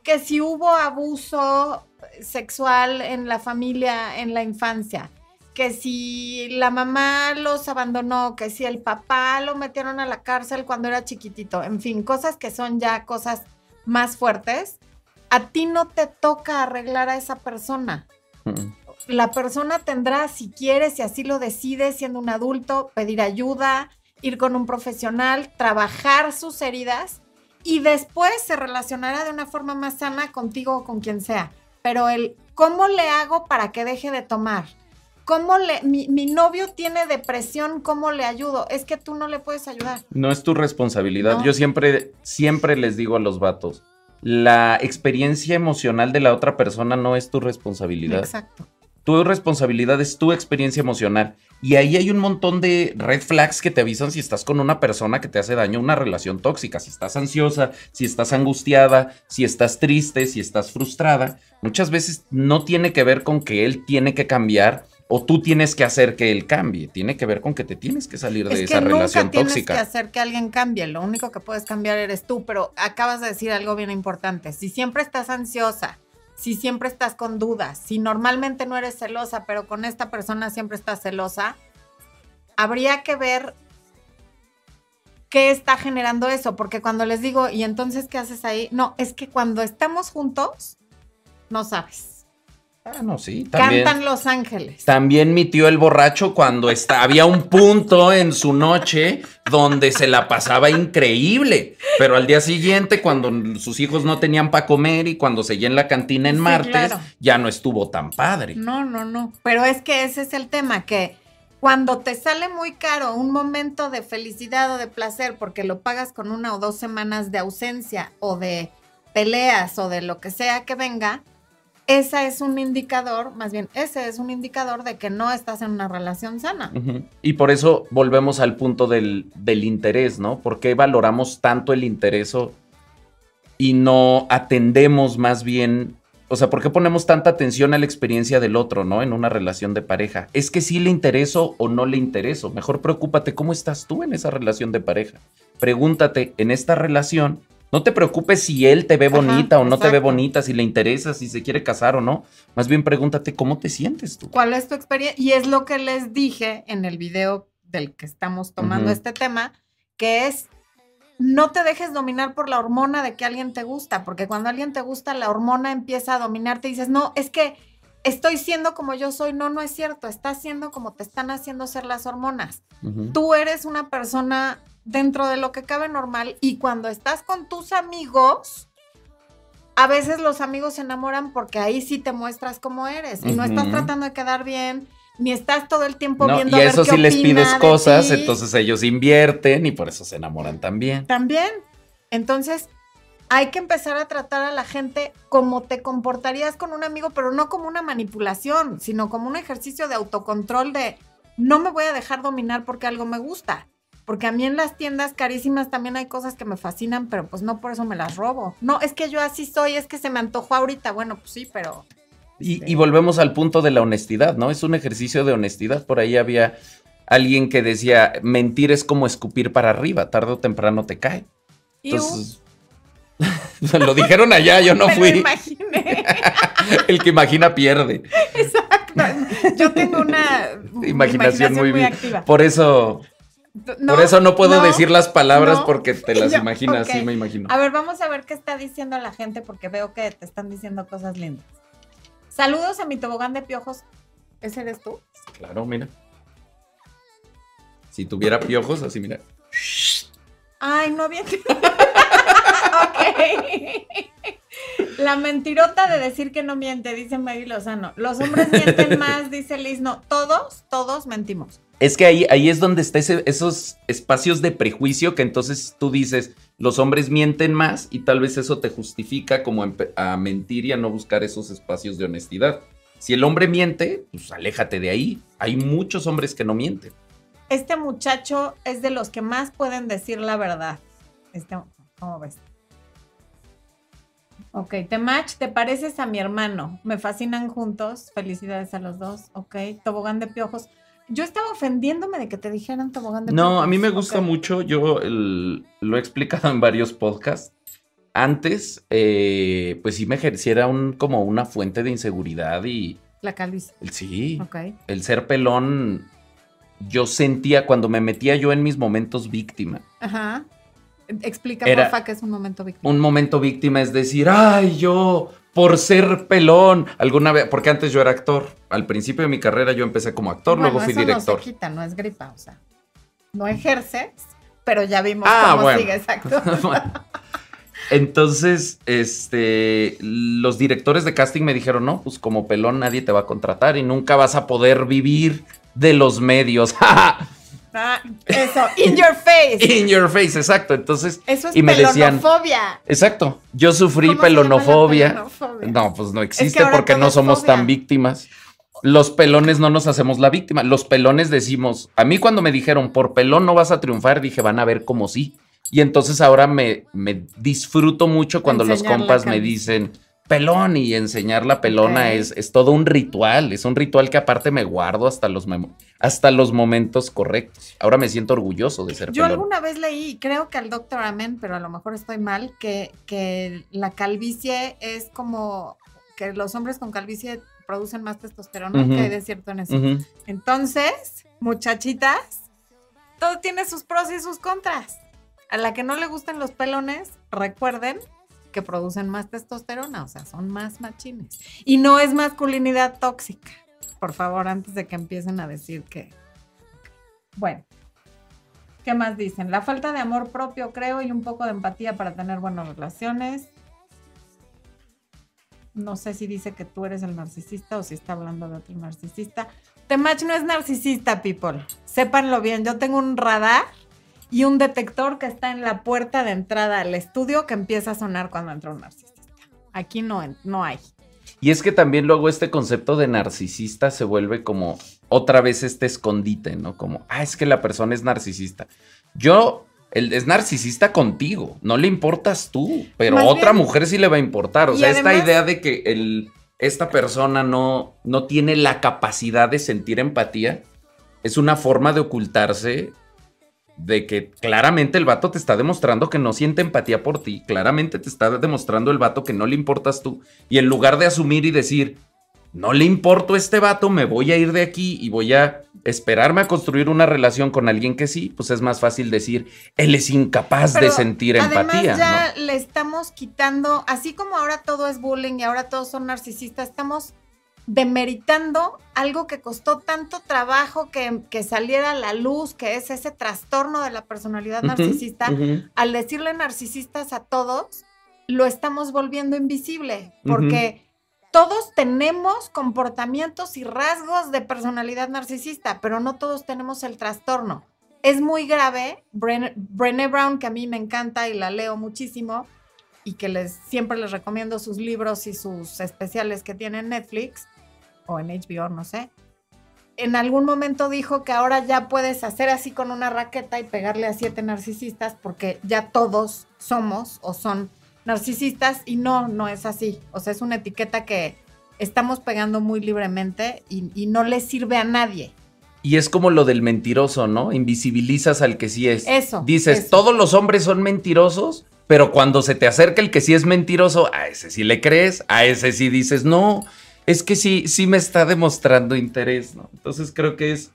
que si hubo abuso sexual en la familia, en la infancia, que si la mamá los abandonó, que si el papá lo metieron a la cárcel cuando era chiquitito, en fin, cosas que son ya cosas más fuertes, a ti no te toca arreglar a esa persona. Mm. La persona tendrá, si quiere, si así lo decide, siendo un adulto, pedir ayuda, ir con un profesional, trabajar sus heridas y después se relacionará de una forma más sana contigo o con quien sea. Pero el cómo le hago para que deje de tomar, cómo le, mi, mi novio tiene depresión, cómo le ayudo, es que tú no le puedes ayudar. No es tu responsabilidad. No. Yo siempre, siempre les digo a los vatos, la experiencia emocional de la otra persona no es tu responsabilidad. Exacto. Tu responsabilidad es tu experiencia emocional. Y ahí hay un montón de red flags que te avisan si estás con una persona que te hace daño, una relación tóxica. Si estás ansiosa, si estás angustiada, si estás triste, si estás frustrada. Muchas veces no tiene que ver con que él tiene que cambiar o tú tienes que hacer que él cambie. Tiene que ver con que te tienes que salir de Es esa relación tienes tóxica. que hacer que alguien cambie, lo único que puedes cambiar eres tú, pero acabas de decir algo bien importante. Si siempre estás ansiosa, si siempre estás con dudas, si normalmente no eres celosa, pero con esta persona siempre estás celosa, habría que ver qué está generando eso, porque cuando les digo, ¿y entonces qué haces ahí? No, es que cuando estamos juntos, no sabes. Ah, no, sí, también. Cantan Los Ángeles. También mi tío el borracho cuando está, había un punto en su noche donde se la pasaba increíble, pero al día siguiente cuando sus hijos no tenían para comer y cuando seguía en la cantina en Sí, martes, claro. ya no estuvo tan padre. No, no, no. Pero es que ese es el tema, que cuando te sale muy caro un momento de felicidad o de placer porque lo pagas con una o dos semanas de ausencia o de peleas o de lo que sea que venga, esa es un indicador, más bien, ese es un indicador de que no estás en una relación sana. Y por eso volvemos al punto del, del interés, ¿no? ¿Por qué valoramos tanto el interés y no atendemos más bien, o sea, ¿por qué ponemos tanta atención a la experiencia del otro, ¿no? En una relación de pareja. Es que sí le intereso o no le intereso. Mejor preocúpate cómo estás tú en esa relación de pareja. Pregúntate, en esta relación, No te preocupes si él te ve Ajá, bonita o no te ve bonita, si le interesa, si se quiere casar o no. Más bien pregúntate cómo te sientes tú. ¿Cuál es tu experiencia? Y es lo que les dije en el video del que estamos tomando este tema, que es no te dejes dominar por la hormona de que alguien te gusta, porque cuando alguien te gusta, la hormona empieza a dominarte y dices, no, es que estoy siendo como yo soy. No, no es cierto, estás siendo como te están haciendo ser las hormonas. Tú eres una persona dentro de lo que cabe normal y cuando estás con tus amigos, a veces los amigos se enamoran porque ahí sí te muestras como eres y no estás tratando de quedar bien, ni estás todo el tiempo No, viendo y a a ver eso qué sí les pides de cosas, ti. entonces ellos invierten y por eso se enamoran también. También. Entonces, hay que empezar a tratar a la gente como te comportarías con un amigo, pero no como una manipulación, sino como un ejercicio de autocontrol de no me voy a dejar dominar porque algo me gusta. Porque a mí en las tiendas carísimas también hay cosas que me fascinan, pero pues no por eso me las robo. No, es que yo así soy, es que se me antojó ahorita. Bueno, pues sí, pero Y, y volvemos al punto de la honestidad, ¿no? Es un ejercicio de honestidad. Por ahí había alguien que decía, mentir es como escupir para arriba, tarde o temprano te cae. Entonces, lo dijeron allá, yo no me lo fui. imaginé. El que imagina pierde. Exacto. Yo tengo una Imaginación muy activa. Por eso, No, por eso no puedo decir las palabras no. porque te las Yo, imaginas, sí me imagino. A ver, vamos a ver qué está diciendo la gente porque veo que te están diciendo cosas lindas. Saludos a mi tobogán de piojos. ¿Ese eres tú? Claro, mira. Si tuviera piojos, así mira. Ay, no había. ok. La mentirota de decir que no miente, dice Mary Lozano. Los hombres mienten más, dice Liz. No, todos, todos mentimos. Es que ahí, ahí es donde está ese- esos espacios de prejuicio que entonces tú dices, los hombres mienten más y tal vez eso te justifica como a mentir y a no buscar esos espacios de honestidad. Si el hombre miente, pues aléjate de ahí. Hay muchos hombres que no mienten. Este muchacho es de los que más pueden decir la verdad. Este, ¿Cómo ves? Ok, te match, te pareces a mi hermano. Me fascinan juntos. Felicidades a los dos. Ok, tobogán de piojos. Yo estaba ofendiéndome de que te dijeran tobogán de piojos. No, a mí me gusta mucho, yo el- lo he explicado en varios podcasts. Antes, eh, pues sí me ejerciera un, como una fuente de inseguridad y La calvicie. el- sí, Ok. el ser pelón, yo sentía cuando me metía yo en mis momentos víctima. Ajá. Explica, Era- porfa, que es un momento víctima. Un momento víctima es decir, ay, yo por ser pelón, alguna vez, porque antes yo era actor. Al principio de mi carrera yo empecé como actor, Bueno, luego fui eso director. No se quita, no es gripa, o sea. No ejerces, pero ya vimos Ah, cómo bueno. sigue, exacto. Bueno. Entonces, este, los directores de casting me dijeron, no, pues como pelón nadie te va a contratar y nunca vas a poder vivir de los medios. Ah, eso, in your face. In your face, exacto. Entonces, Eso es y me decían- pelonofobia. exacto, yo sufrí ¿Cómo se llama la pelonofobia. pelonofobia? No, pues no Es existe que porque no somos fobia. tan víctimas. Los pelones no nos hacemos la víctima. Los pelones decimos, a mí cuando me dijeron, por pelón no vas a triunfar, dije, van a ver como sí. Y entonces ahora me, me disfruto mucho cuando los Enseñar compas me dicen pelón y enseñar la pelona es, es todo un ritual. Es un ritual que aparte me guardo hasta los, hasta los momentos correctos. Ahora me siento orgulloso de ser Yo pelón. alguna vez leí, creo que al doctor Amen, pero a lo mejor estoy mal, que, que la calvicie es como que los hombres con calvicie producen más testosterona, que hay de cierto en eso. Entonces, muchachitas, todo tiene sus pros y sus contras. A la que no le gusten los pelones, recuerden que producen más testosterona, o sea, son más machines. Y no es masculinidad tóxica. Por favor, antes de que empiecen a decir que... Bueno, ¿qué más dicen? La falta de amor propio, creo, y un poco de empatía para tener buenas relaciones. No sé si dice que tú eres el narcisista o si está hablando de otro narcisista. Temach no es narcisista, people. Sépanlo bien. Yo tengo un radar y un detector que está en la puerta de entrada al estudio que empieza a sonar cuando entra un narcisista. Aquí no, no hay. Y es que también luego este concepto de narcisista se vuelve como otra vez este escondite, ¿no? Como, ah, es que la persona es narcisista. Yo, él es narcisista contigo, no le importas tú, pero Más otra bien- mujer sí le va a importar. O sea, esta idea de que el, esta persona no, no tiene la capacidad de sentir empatía es una forma de ocultarse de que claramente el vato te está demostrando que no siente empatía por ti, claramente te está demostrando el vato que no le importas tú, y en lugar de asumir y decir, no le importo a este vato, me voy a ir de aquí y voy a esperarme a construir una relación con alguien que sí, pues es más fácil decir, él es incapaz de sentir empatía. Ya le estamos quitando, así como ahora todo es bullying y ahora todos son narcisistas, estamos demeritando algo que costó tanto trabajo que, saliera a la luz, que es ese trastorno de la personalidad narcisista, al decirle narcisistas a todos, lo estamos volviendo invisible, porque todos tenemos comportamientos y rasgos de personalidad narcisista, pero no todos tenemos el trastorno. Es muy grave. Brené Brown, que a mí me encanta y la leo muchísimo, y que les, siempre les recomiendo sus libros y sus especiales que tiene en Netflix, o en HBO, no sé, en algún momento dijo que ahora ya puedes hacer así con una raqueta y pegarle a siete narcisistas porque ya todos somos o son narcisistas y no, no es así. O sea, es una etiqueta que estamos pegando muy libremente y, no le sirve a nadie. Y es como lo del mentiroso, ¿no? Invisibilizas al que sí es. Eso. Dices, todos los hombres son mentirosos, pero cuando se te acerca el que sí es mentiroso, a ese sí le crees, a ese sí dices, no es que sí, sí me está demostrando interés, ¿no? Entonces creo que es,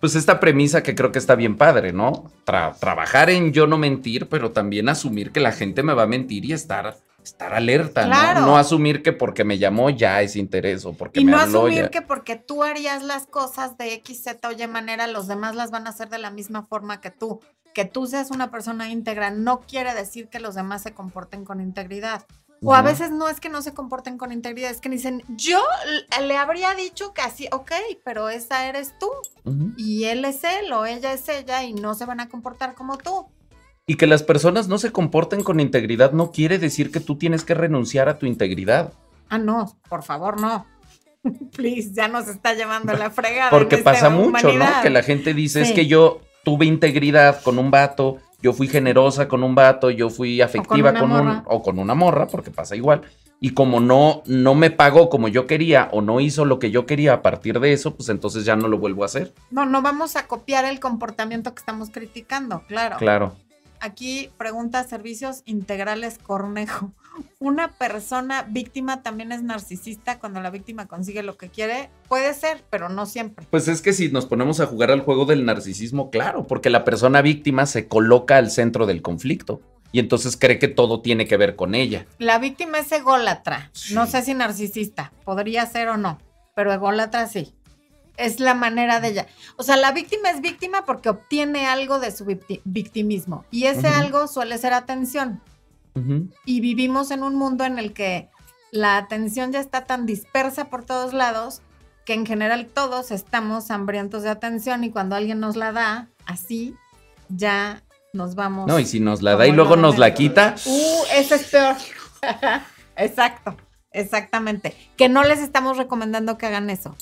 pues esta premisa que creo que está bien padre, ¿no? trabajar en yo no mentir, pero también asumir que la gente me va a mentir y estar, estar alerta, ¿no? No asumir que porque me llamó ya es interés o porque me habló no asumir que porque tú harías las cosas de X, Z o Y manera, los demás las van a hacer de la misma forma que tú. Que tú seas una persona íntegra no quiere decir que los demás se comporten con integridad. O a veces no es que no se comporten con integridad, es que dicen, yo le habría dicho que así, ok, pero esa eres tú. Y él es él o ella es ella y no se van a comportar como tú. Y que las personas no se comporten con integridad no quiere decir que tú tienes que renunciar a tu integridad. Ah, no, por favor, no. Please, ya nos está llevando la fregada. Porque pasa mucho, ¿no? Que la gente dice, es que yo tuve integridad con un vato yo fui generosa con un vato, yo fui afectiva con, un o con una morra, porque pasa igual. Y como no, no me pagó como yo quería o no hizo lo que yo quería a partir de eso, pues entonces ya no lo vuelvo a hacer. No, no vamos a copiar el comportamiento que estamos criticando, claro. Claro. Aquí pregunta servicios integrales Cornejo. ¿Una persona víctima también es narcisista cuando la víctima consigue lo que quiere? Puede ser, pero no siempre. Pues es que si nos ponemos a jugar al juego del narcisismo, claro, porque la persona víctima se coloca al centro del conflicto y entonces cree que todo tiene que ver con ella. La víctima es ególatra, no sé si narcisista, podría ser o no, pero ególatra sí es la manera de ella. O sea, la víctima es víctima porque obtiene algo de su victimismo y ese algo suele ser atención. Y vivimos en un mundo en el que la atención ya está tan dispersa por todos lados que en general todos estamos hambrientos de atención y cuando alguien nos la da así, ya nos vamos. No, y si nos la da y luego nos la quita. Uh, eso es peor. Exacto, exactamente. Que no les estamos recomendando que hagan eso.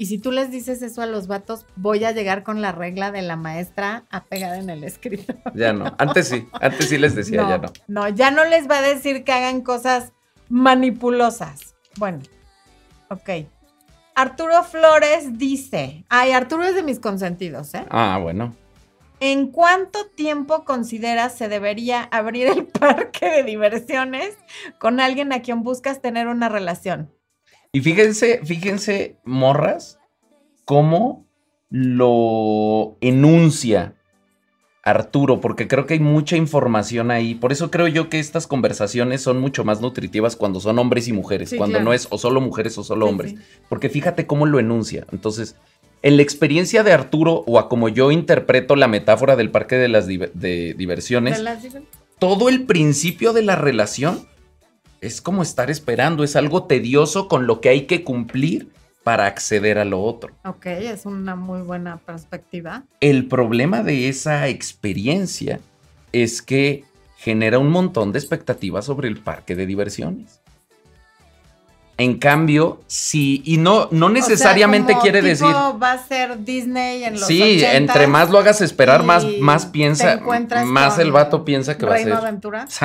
Y si tú les dices eso a los vatos, voy a llegar con la regla de la maestra apegada en el escrito. Ya no, antes sí, antes sí les decía, ya no. No, ya no les va a decir que hagan cosas manipulosas. Bueno, ok. Arturo Flores dice, ay, Arturo es de mis consentidos, ¿eh? Ah, bueno. ¿En cuánto tiempo consideras se debería abrir el parque de diversiones con alguien a quien buscas tener una relación? Y fíjense, fíjense, morras, cómo lo enuncia Arturo, porque creo que hay mucha información ahí. Por eso creo yo que estas conversaciones son mucho más nutritivas cuando son hombres y mujeres, cuando no es o solo mujeres o solo hombres. Porque fíjate cómo lo enuncia. Entonces, en la experiencia de Arturo, o a como yo interpreto la metáfora del parque de las diversiones, todo el principio de la relación es como estar esperando, es algo tedioso con lo que hay que cumplir para acceder a lo otro. Ok, es una muy buena perspectiva. El problema de esa experiencia es que genera un montón de expectativas sobre el parque de diversiones. En cambio, sí, y no, no necesariamente quiere decir. Va a ser Disney en los Sí, entre más lo hagas esperar, más, más piensa, más el vato piensa que va a ser. Aventura.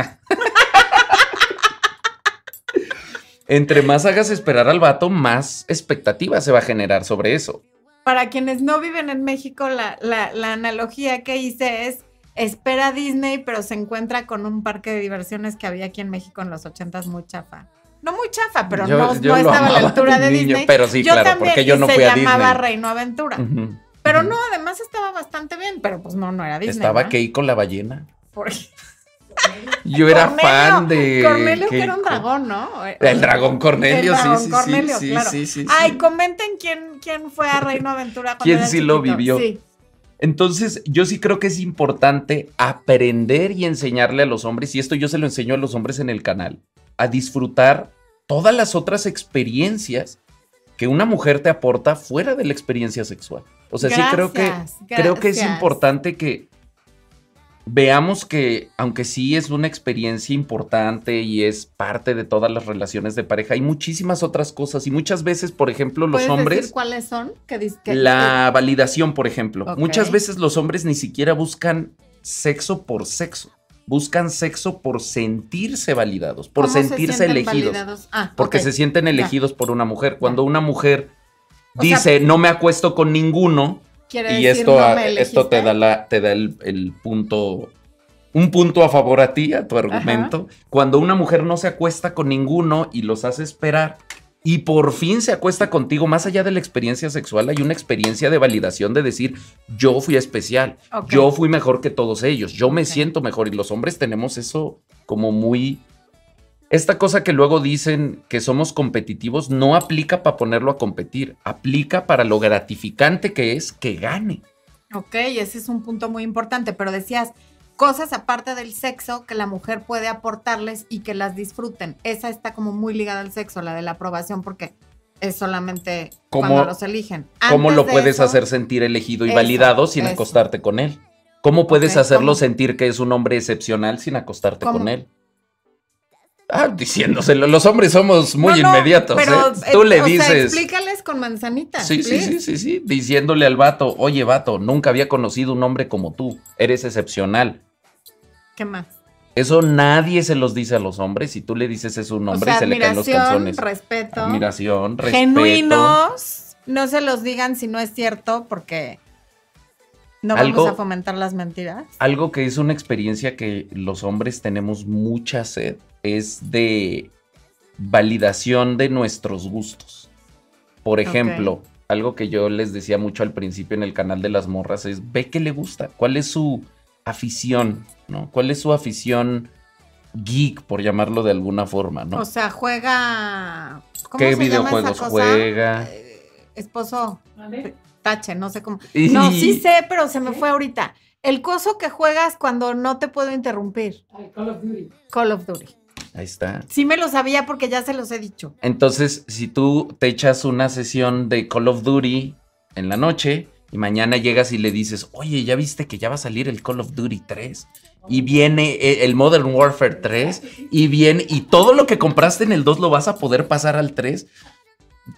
entre más hagas esperar al vato, más expectativa se va a generar sobre eso. para quienes no viven en México, la, la, la analogía que hice es espera a Disney, pero se encuentra con un parque de diversiones que había aquí en México en los ochentas muy chafa. No muy chafa, pero Yo- no, yo no estaba a la altura de de niño, Disney. pero sí, claro, porque yo no se fui a llamaba Disney. Reino Aventura. Pero no, además estaba bastante bien, pero pues no, no era Disney. Estaba ¿no? Keiko la ballena. Por- Yo era Cornelio, fan de. Cornelio que era un dragón, ¿no? El dragón Cornelio, El sí, dragón sí, Cornelio, sí, claro. sí, sí, sí, Ay, comenten quién, quién fue a Reino Aventura cuando ¿Quién era sí lo chiquito. vivió? Sí. Entonces, yo sí creo que es importante aprender y enseñarle a los hombres, y esto yo se lo enseño a los hombres en el canal, a disfrutar todas las otras experiencias que una mujer te aporta fuera de la experiencia sexual. O sea, sí creo que Gracias, creo que es importante que veamos que, aunque sí es una experiencia importante y es parte de todas las relaciones de pareja, hay muchísimas otras cosas y muchas veces, por ejemplo, los ¿Puedes hombres... decir cuáles son? Que- La validación, por ejemplo. Muchas veces los hombres ni siquiera buscan sexo por sexo. Buscan sexo por sentirse validados, por ¿Cómo se sentirse elegidos. Ah, Porque se sienten elegidos por una mujer. Cuando una mujer O sea, dice, no me acuesto con ninguno, Quiere y decir, esto, no a- me esto te da, la, te da el, el punto, un punto a favor a ti, a tu argumento. Cuando una mujer no se acuesta con ninguno y los hace esperar y por fin se acuesta contigo, más allá de la experiencia sexual, hay una experiencia de validación de decir, yo fui especial, yo fui mejor que todos ellos, yo me siento mejor y los hombres tenemos eso como muy... Esta cosa que luego dicen que somos competitivos no aplica para ponerlo a competir, aplica para lo gratificante que es que gane. Ok, ese es un punto muy importante, pero decías cosas aparte del sexo que la mujer puede aportarles y que las disfruten. Esa está como muy ligada al sexo, la de la aprobación, porque es solamente ¿Cómo- cuando los eligen. ¿Cómo lo de puedes eso, hacer sentir elegido y Eso, validado sin eso. acostarte con él? ¿Cómo puedes hacerlo ¿cómo? sentir que es un hombre excepcional sin acostarte ¿Cómo? con él? Ah, diciéndoselo. Los hombres somos muy No, no, inmediatos. pero, ¿eh? Tú eh, le o sea, dices. explícales con manzanitas. Sí, sí, please. sí, sí, sí. Diciéndole al vato, oye, vato, nunca había conocido un hombre como tú. Eres excepcional. ¿Qué más? Eso nadie se los dice a los hombres. Si tú le dices es un hombre o sea, se le caen los calzones. respeto. Admiración, respeto. Genuinos. No se los digan si no es cierto, porque no Algo- vamos a fomentar las mentiras. Algo que es una experiencia que los hombres tenemos mucha sed es de validación de nuestros gustos. Por ejemplo, algo que yo les decía mucho al principio en el canal de las morras es ve qué le gusta, cuál es su afición, ¿no? ¿Cuál es su afición geek, por llamarlo de alguna forma, ¿no? O sea, juega. ¿cómo ¿Qué se llama esa videojuegos cosa? juega? Eh, esposo, tache, no sé cómo. Y- No, sí sé, pero se me fue ahorita. El coso que juegas cuando no te puedo interrumpir. Call of Duty. Call of Duty. Ahí está. Sí me lo sabía porque ya se los he dicho. Entonces, si tú te echas una sesión de Call of Duty en la noche y mañana llegas y le dices, oye, ¿ya viste que ya va a salir el Call of Duty 3? Y viene eh, el Modern Warfare 3 y viene y todo lo que compraste en el 2 lo vas a poder pasar al 3.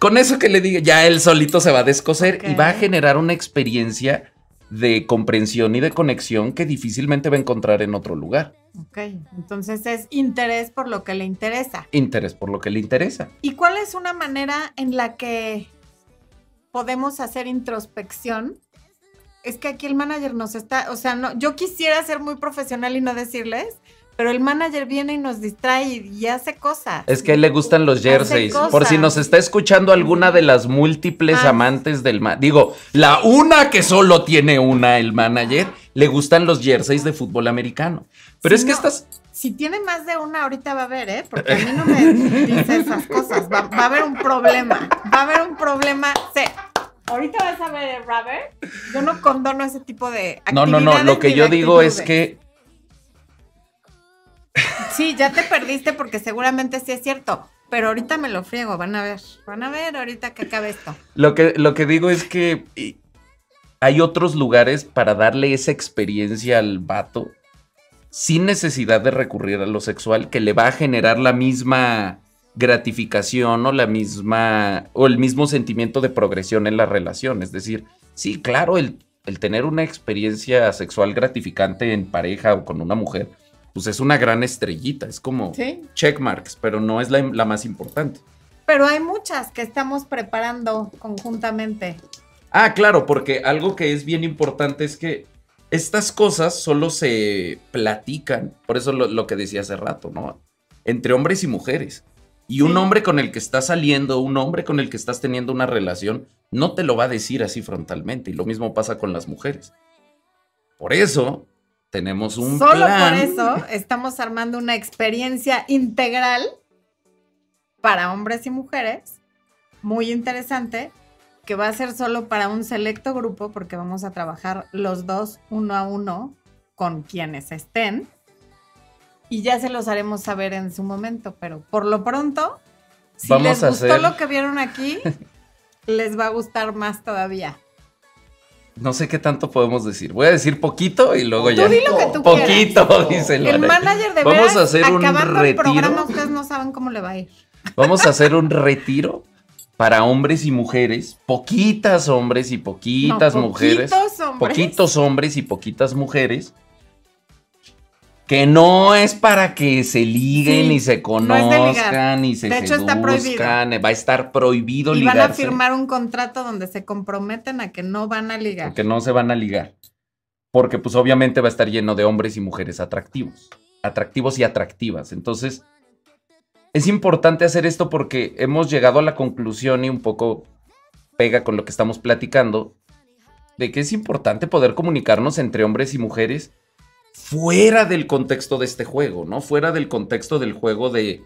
Con eso que le diga, ya él solito se va a descoser y va a generar una experiencia de comprensión y de conexión que difícilmente va a encontrar en otro lugar. Ok, entonces es interés por lo que le interesa. Interés por lo que le interesa. ¿Y cuál es una manera en la que podemos hacer introspección? Es que aquí el manager nos está, o sea, no, yo quisiera ser muy profesional y no decirles, pero el manager viene y nos distrae y, hace cosas. Es que a él le gustan los jerseys. Por si nos está escuchando alguna de las múltiples Ah. amantes del ma- Digo, la una que solo tiene una, el manager, le gustan los jerseys de fútbol americano. Pero es que estas. Si tiene más de una, ahorita va a haber, ¿eh? Porque a mí no me dice esas cosas. Va, va a haber un problema. Va a haber un problema. Sí. Ahorita vas a ver, Robert. Yo no condono ese tipo de No, no, no. Lo que yo digo es que Sí, ya te perdiste porque seguramente sí es cierto. Pero ahorita me lo friego, van a ver. Van a ver ahorita que acabe esto. lo que, lo que digo es que hay otros lugares para darle esa experiencia al vato sin necesidad de recurrir a lo sexual que le va a generar la misma gratificación o la misma o el mismo sentimiento de progresión en la relación. Es decir, sí, claro, el, el tener una experiencia sexual gratificante en pareja o con una mujer, pues es una gran estrellita, es como Sí. checkmarks, pero no es la, la más importante. Pero hay muchas que estamos preparando conjuntamente. Ah, claro, porque algo que es bien importante es que estas cosas solo se platican, por eso lo, lo que decía hace rato, ¿no? Entre hombres y mujeres. Y un hombre con el que estás saliendo, un hombre con el que estás teniendo una relación, no te lo va a decir así frontalmente. Y lo mismo pasa con las mujeres. Por eso tenemos un Solo plan. por eso estamos armando una experiencia integral para hombres y mujeres, muy interesante, que va a ser solo para un selecto grupo, porque vamos a trabajar los dos uno a uno con quienes estén. Y ya se los haremos saber en su momento, pero por lo pronto, si Vamos les gustó hacer- lo que vieron aquí, les va a gustar más todavía. No sé qué tanto podemos decir. Voy a decir poquito y luego Tú ya. di lo que tú Poquito, quieras. dice El Lore. manager de Vamos a hacer un acabando el programa, retiro. ustedes no saben cómo le va a ir. Vamos a hacer un retiro para hombres y mujeres. Poquitas hombres y poquitas No, mujeres. poquitos hombres. Poquitos hombres y poquitas mujeres. Que no es para que se liguen Sí, y se no conozcan y se De hecho, está seduzcan. Va a estar prohibido Y van ligarse. a firmar un contrato donde se comprometen a que no van a ligar. Porque no se van a ligar. Porque pues obviamente va a estar lleno de hombres y mujeres atractivos. Atractivos y atractivas. Entonces, es importante hacer esto porque hemos llegado a la conclusión y un poco pega con lo que estamos platicando, de que es importante poder comunicarnos entre hombres y mujeres fuera del contexto de este juego, ¿no? Fuera del contexto del juego de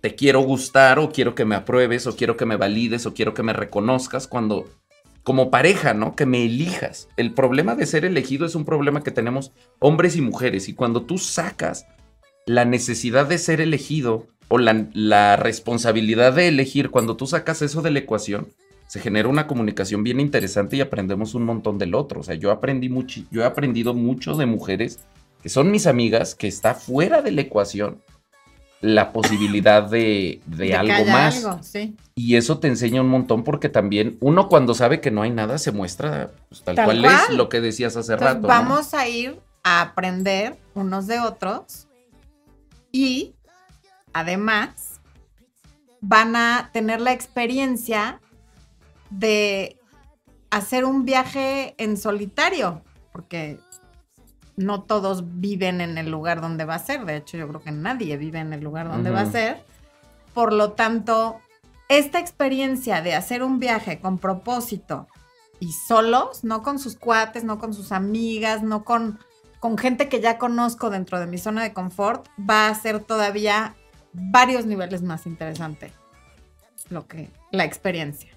te quiero gustar o quiero que me apruebes o quiero que me valides o quiero que me reconozcas cuando como pareja, ¿no? Que me elijas. El problema de ser elegido es un problema que tenemos hombres y mujeres y cuando tú sacas la necesidad de ser elegido o la, la responsabilidad de elegir, cuando tú sacas eso de la ecuación, se genera una comunicación bien interesante y aprendemos un montón del otro. O sea, yo aprendí mucho, yo he aprendido mucho de mujeres que son mis amigas, que está fuera de la ecuación la posibilidad de, de algo más. algo, sí. Y eso te enseña un montón porque también uno cuando sabe que no hay nada se muestra pues, tal, Tal cual, cual. es lo que decías hace Entonces, rato. ¿no? vamos a ir a aprender unos de otros y además van a tener la experiencia de hacer un viaje en solitario, porque no todos viven en el lugar donde va a ser. De hecho, yo creo que nadie vive en el lugar donde va a ser. Por lo tanto, esta experiencia de hacer un viaje con propósito y solos, no con sus cuates, no con sus amigas, no con, con gente que ya conozco dentro de mi zona de confort, va a ser todavía varios niveles más interesante lo que la experiencia.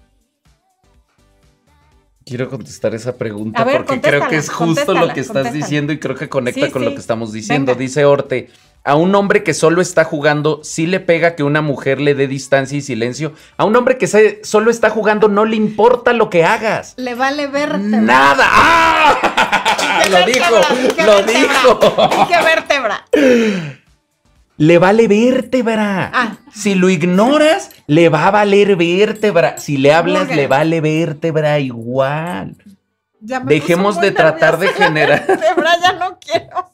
Quiero contestar esa pregunta ver, porque creo que es justo lo que estás diciendo y creo que conecta Sí, con sí. lo que estamos diciendo. Venga. Dice Orte, a un hombre que solo está jugando, sí le pega que una mujer le dé distancia y silencio. A un hombre que se- solo está jugando, no le importa lo que hagas. Le vale verte. Nada. ¡Ah! Lo dijo, lo dijo. Dije vértebra. Le vale vértebra. Ah. Si lo ignoras, le va a valer vértebra. Si le hablas, le vale vértebra igual. Dejemos de tratar de generar- vértebra, ya no quiero.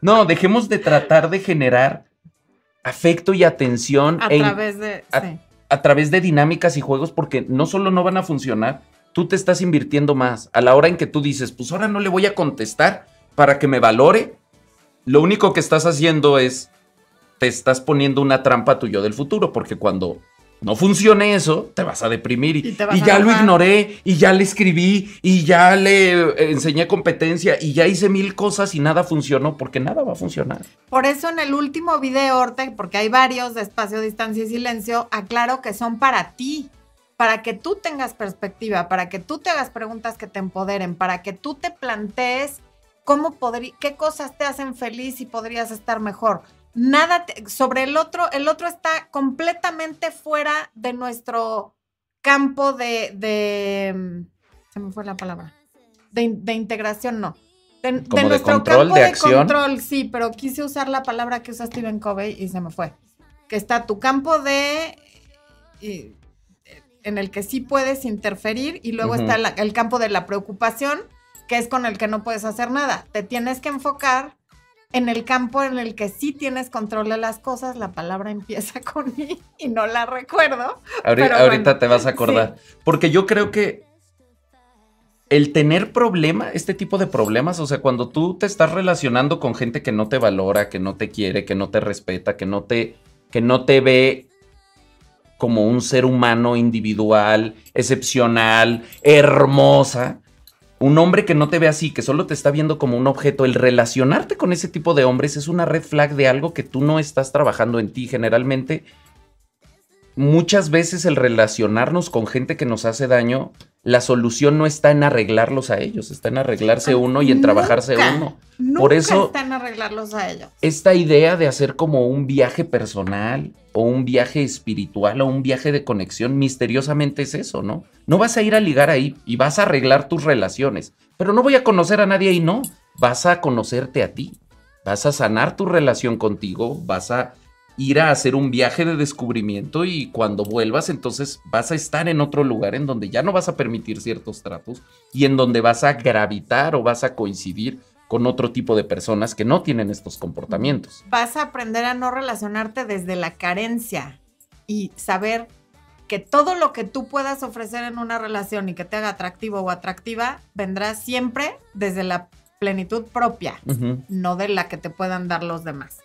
No, dejemos de tratar de generar afecto y atención A en- través de. a- sí. a través de dinámicas y juegos porque no solo no van a funcionar, tú te estás invirtiendo más. A la hora en que tú dices, pues ahora no le voy a contestar para que me valore, lo único que estás haciendo es, te estás poniendo una trampa a tu yo del futuro, porque cuando no funcione eso, te vas a deprimir y, a ya lo ignoré, y ya le escribí, y ya le eh, enseñé competencia, y ya hice mil cosas y nada funcionó, porque nada va a funcionar. Por eso en el último video, Orte, porque hay varios de espacio, distancia y silencio, aclaro que son para ti, para que tú tengas perspectiva, para que tú te hagas preguntas que te empoderen, para que tú te plantees cómo podrí- qué cosas te hacen feliz y podrías estar mejor. Nada te- sobre el otro, el otro está completamente fuera de nuestro campo de, de mm, se me fue la palabra, de, in- de integración, no. De, nuestro control, campo de acción. control, sí, pero quise usar la palabra que usa Stephen Covey y se me fue. Que está tu campo de y- en el que sí puedes interferir y luego está la- el campo de la preocupación, que es con el que no puedes hacer nada. Te tienes que enfocar en el campo en el que sí tienes control de las cosas. La palabra empieza con I y no la recuerdo. Ahori- Pero ahorita bueno, te vas a acordar. Porque yo creo que el tener problema, este tipo de problemas, o sea, cuando tú te estás relacionando con gente que no te valora, que no te quiere, que no te respeta, que no te, que no te ve como un ser humano individual, excepcional, hermosa, un hombre que no te ve así, que solo te está viendo como un objeto, el relacionarte con ese tipo de hombres es una red flag de algo que tú no estás trabajando en ti. Generalmente, muchas veces el relacionarnos con gente que nos hace daño, la solución no está en arreglarlos a ellos, está en arreglarse uno y en trabajarse uno. Por eso está en arreglarlos a ellos. Esta idea de hacer como un viaje personal o un viaje espiritual o un viaje de conexión misteriosamente es eso, ¿no? No vas a ir a ligar ahí y vas a arreglar tus relaciones, pero no voy a conocer a nadie ahí, no. Vas a conocerte a ti, vas a sanar tu relación contigo, vas a ir a hacer un viaje de descubrimiento y cuando vuelvas entonces vas a estar en otro lugar en donde ya no vas a permitir ciertos tratos y en donde vas a gravitar o vas a coincidir con otro tipo de personas que no tienen estos comportamientos. Vas a aprender a no relacionarte desde la carencia y saber que todo lo que tú puedas ofrecer en una relación y que te haga atractivo o atractiva vendrá siempre desde la plenitud propia, no de la que te puedan dar los demás.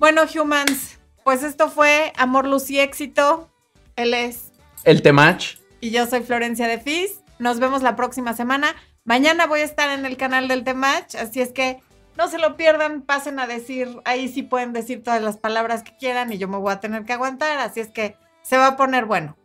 Bueno, humans, pues esto fue Amor, Luz y Éxito. Él es... El Temach. Y yo soy Florencia de Fis. Nos vemos la próxima semana. Mañana voy a estar en el canal del Temach, así es que no se lo pierdan, pasen a decir, ahí sí pueden decir todas las palabras que quieran y yo me voy a tener que aguantar, así es que se va a poner bueno.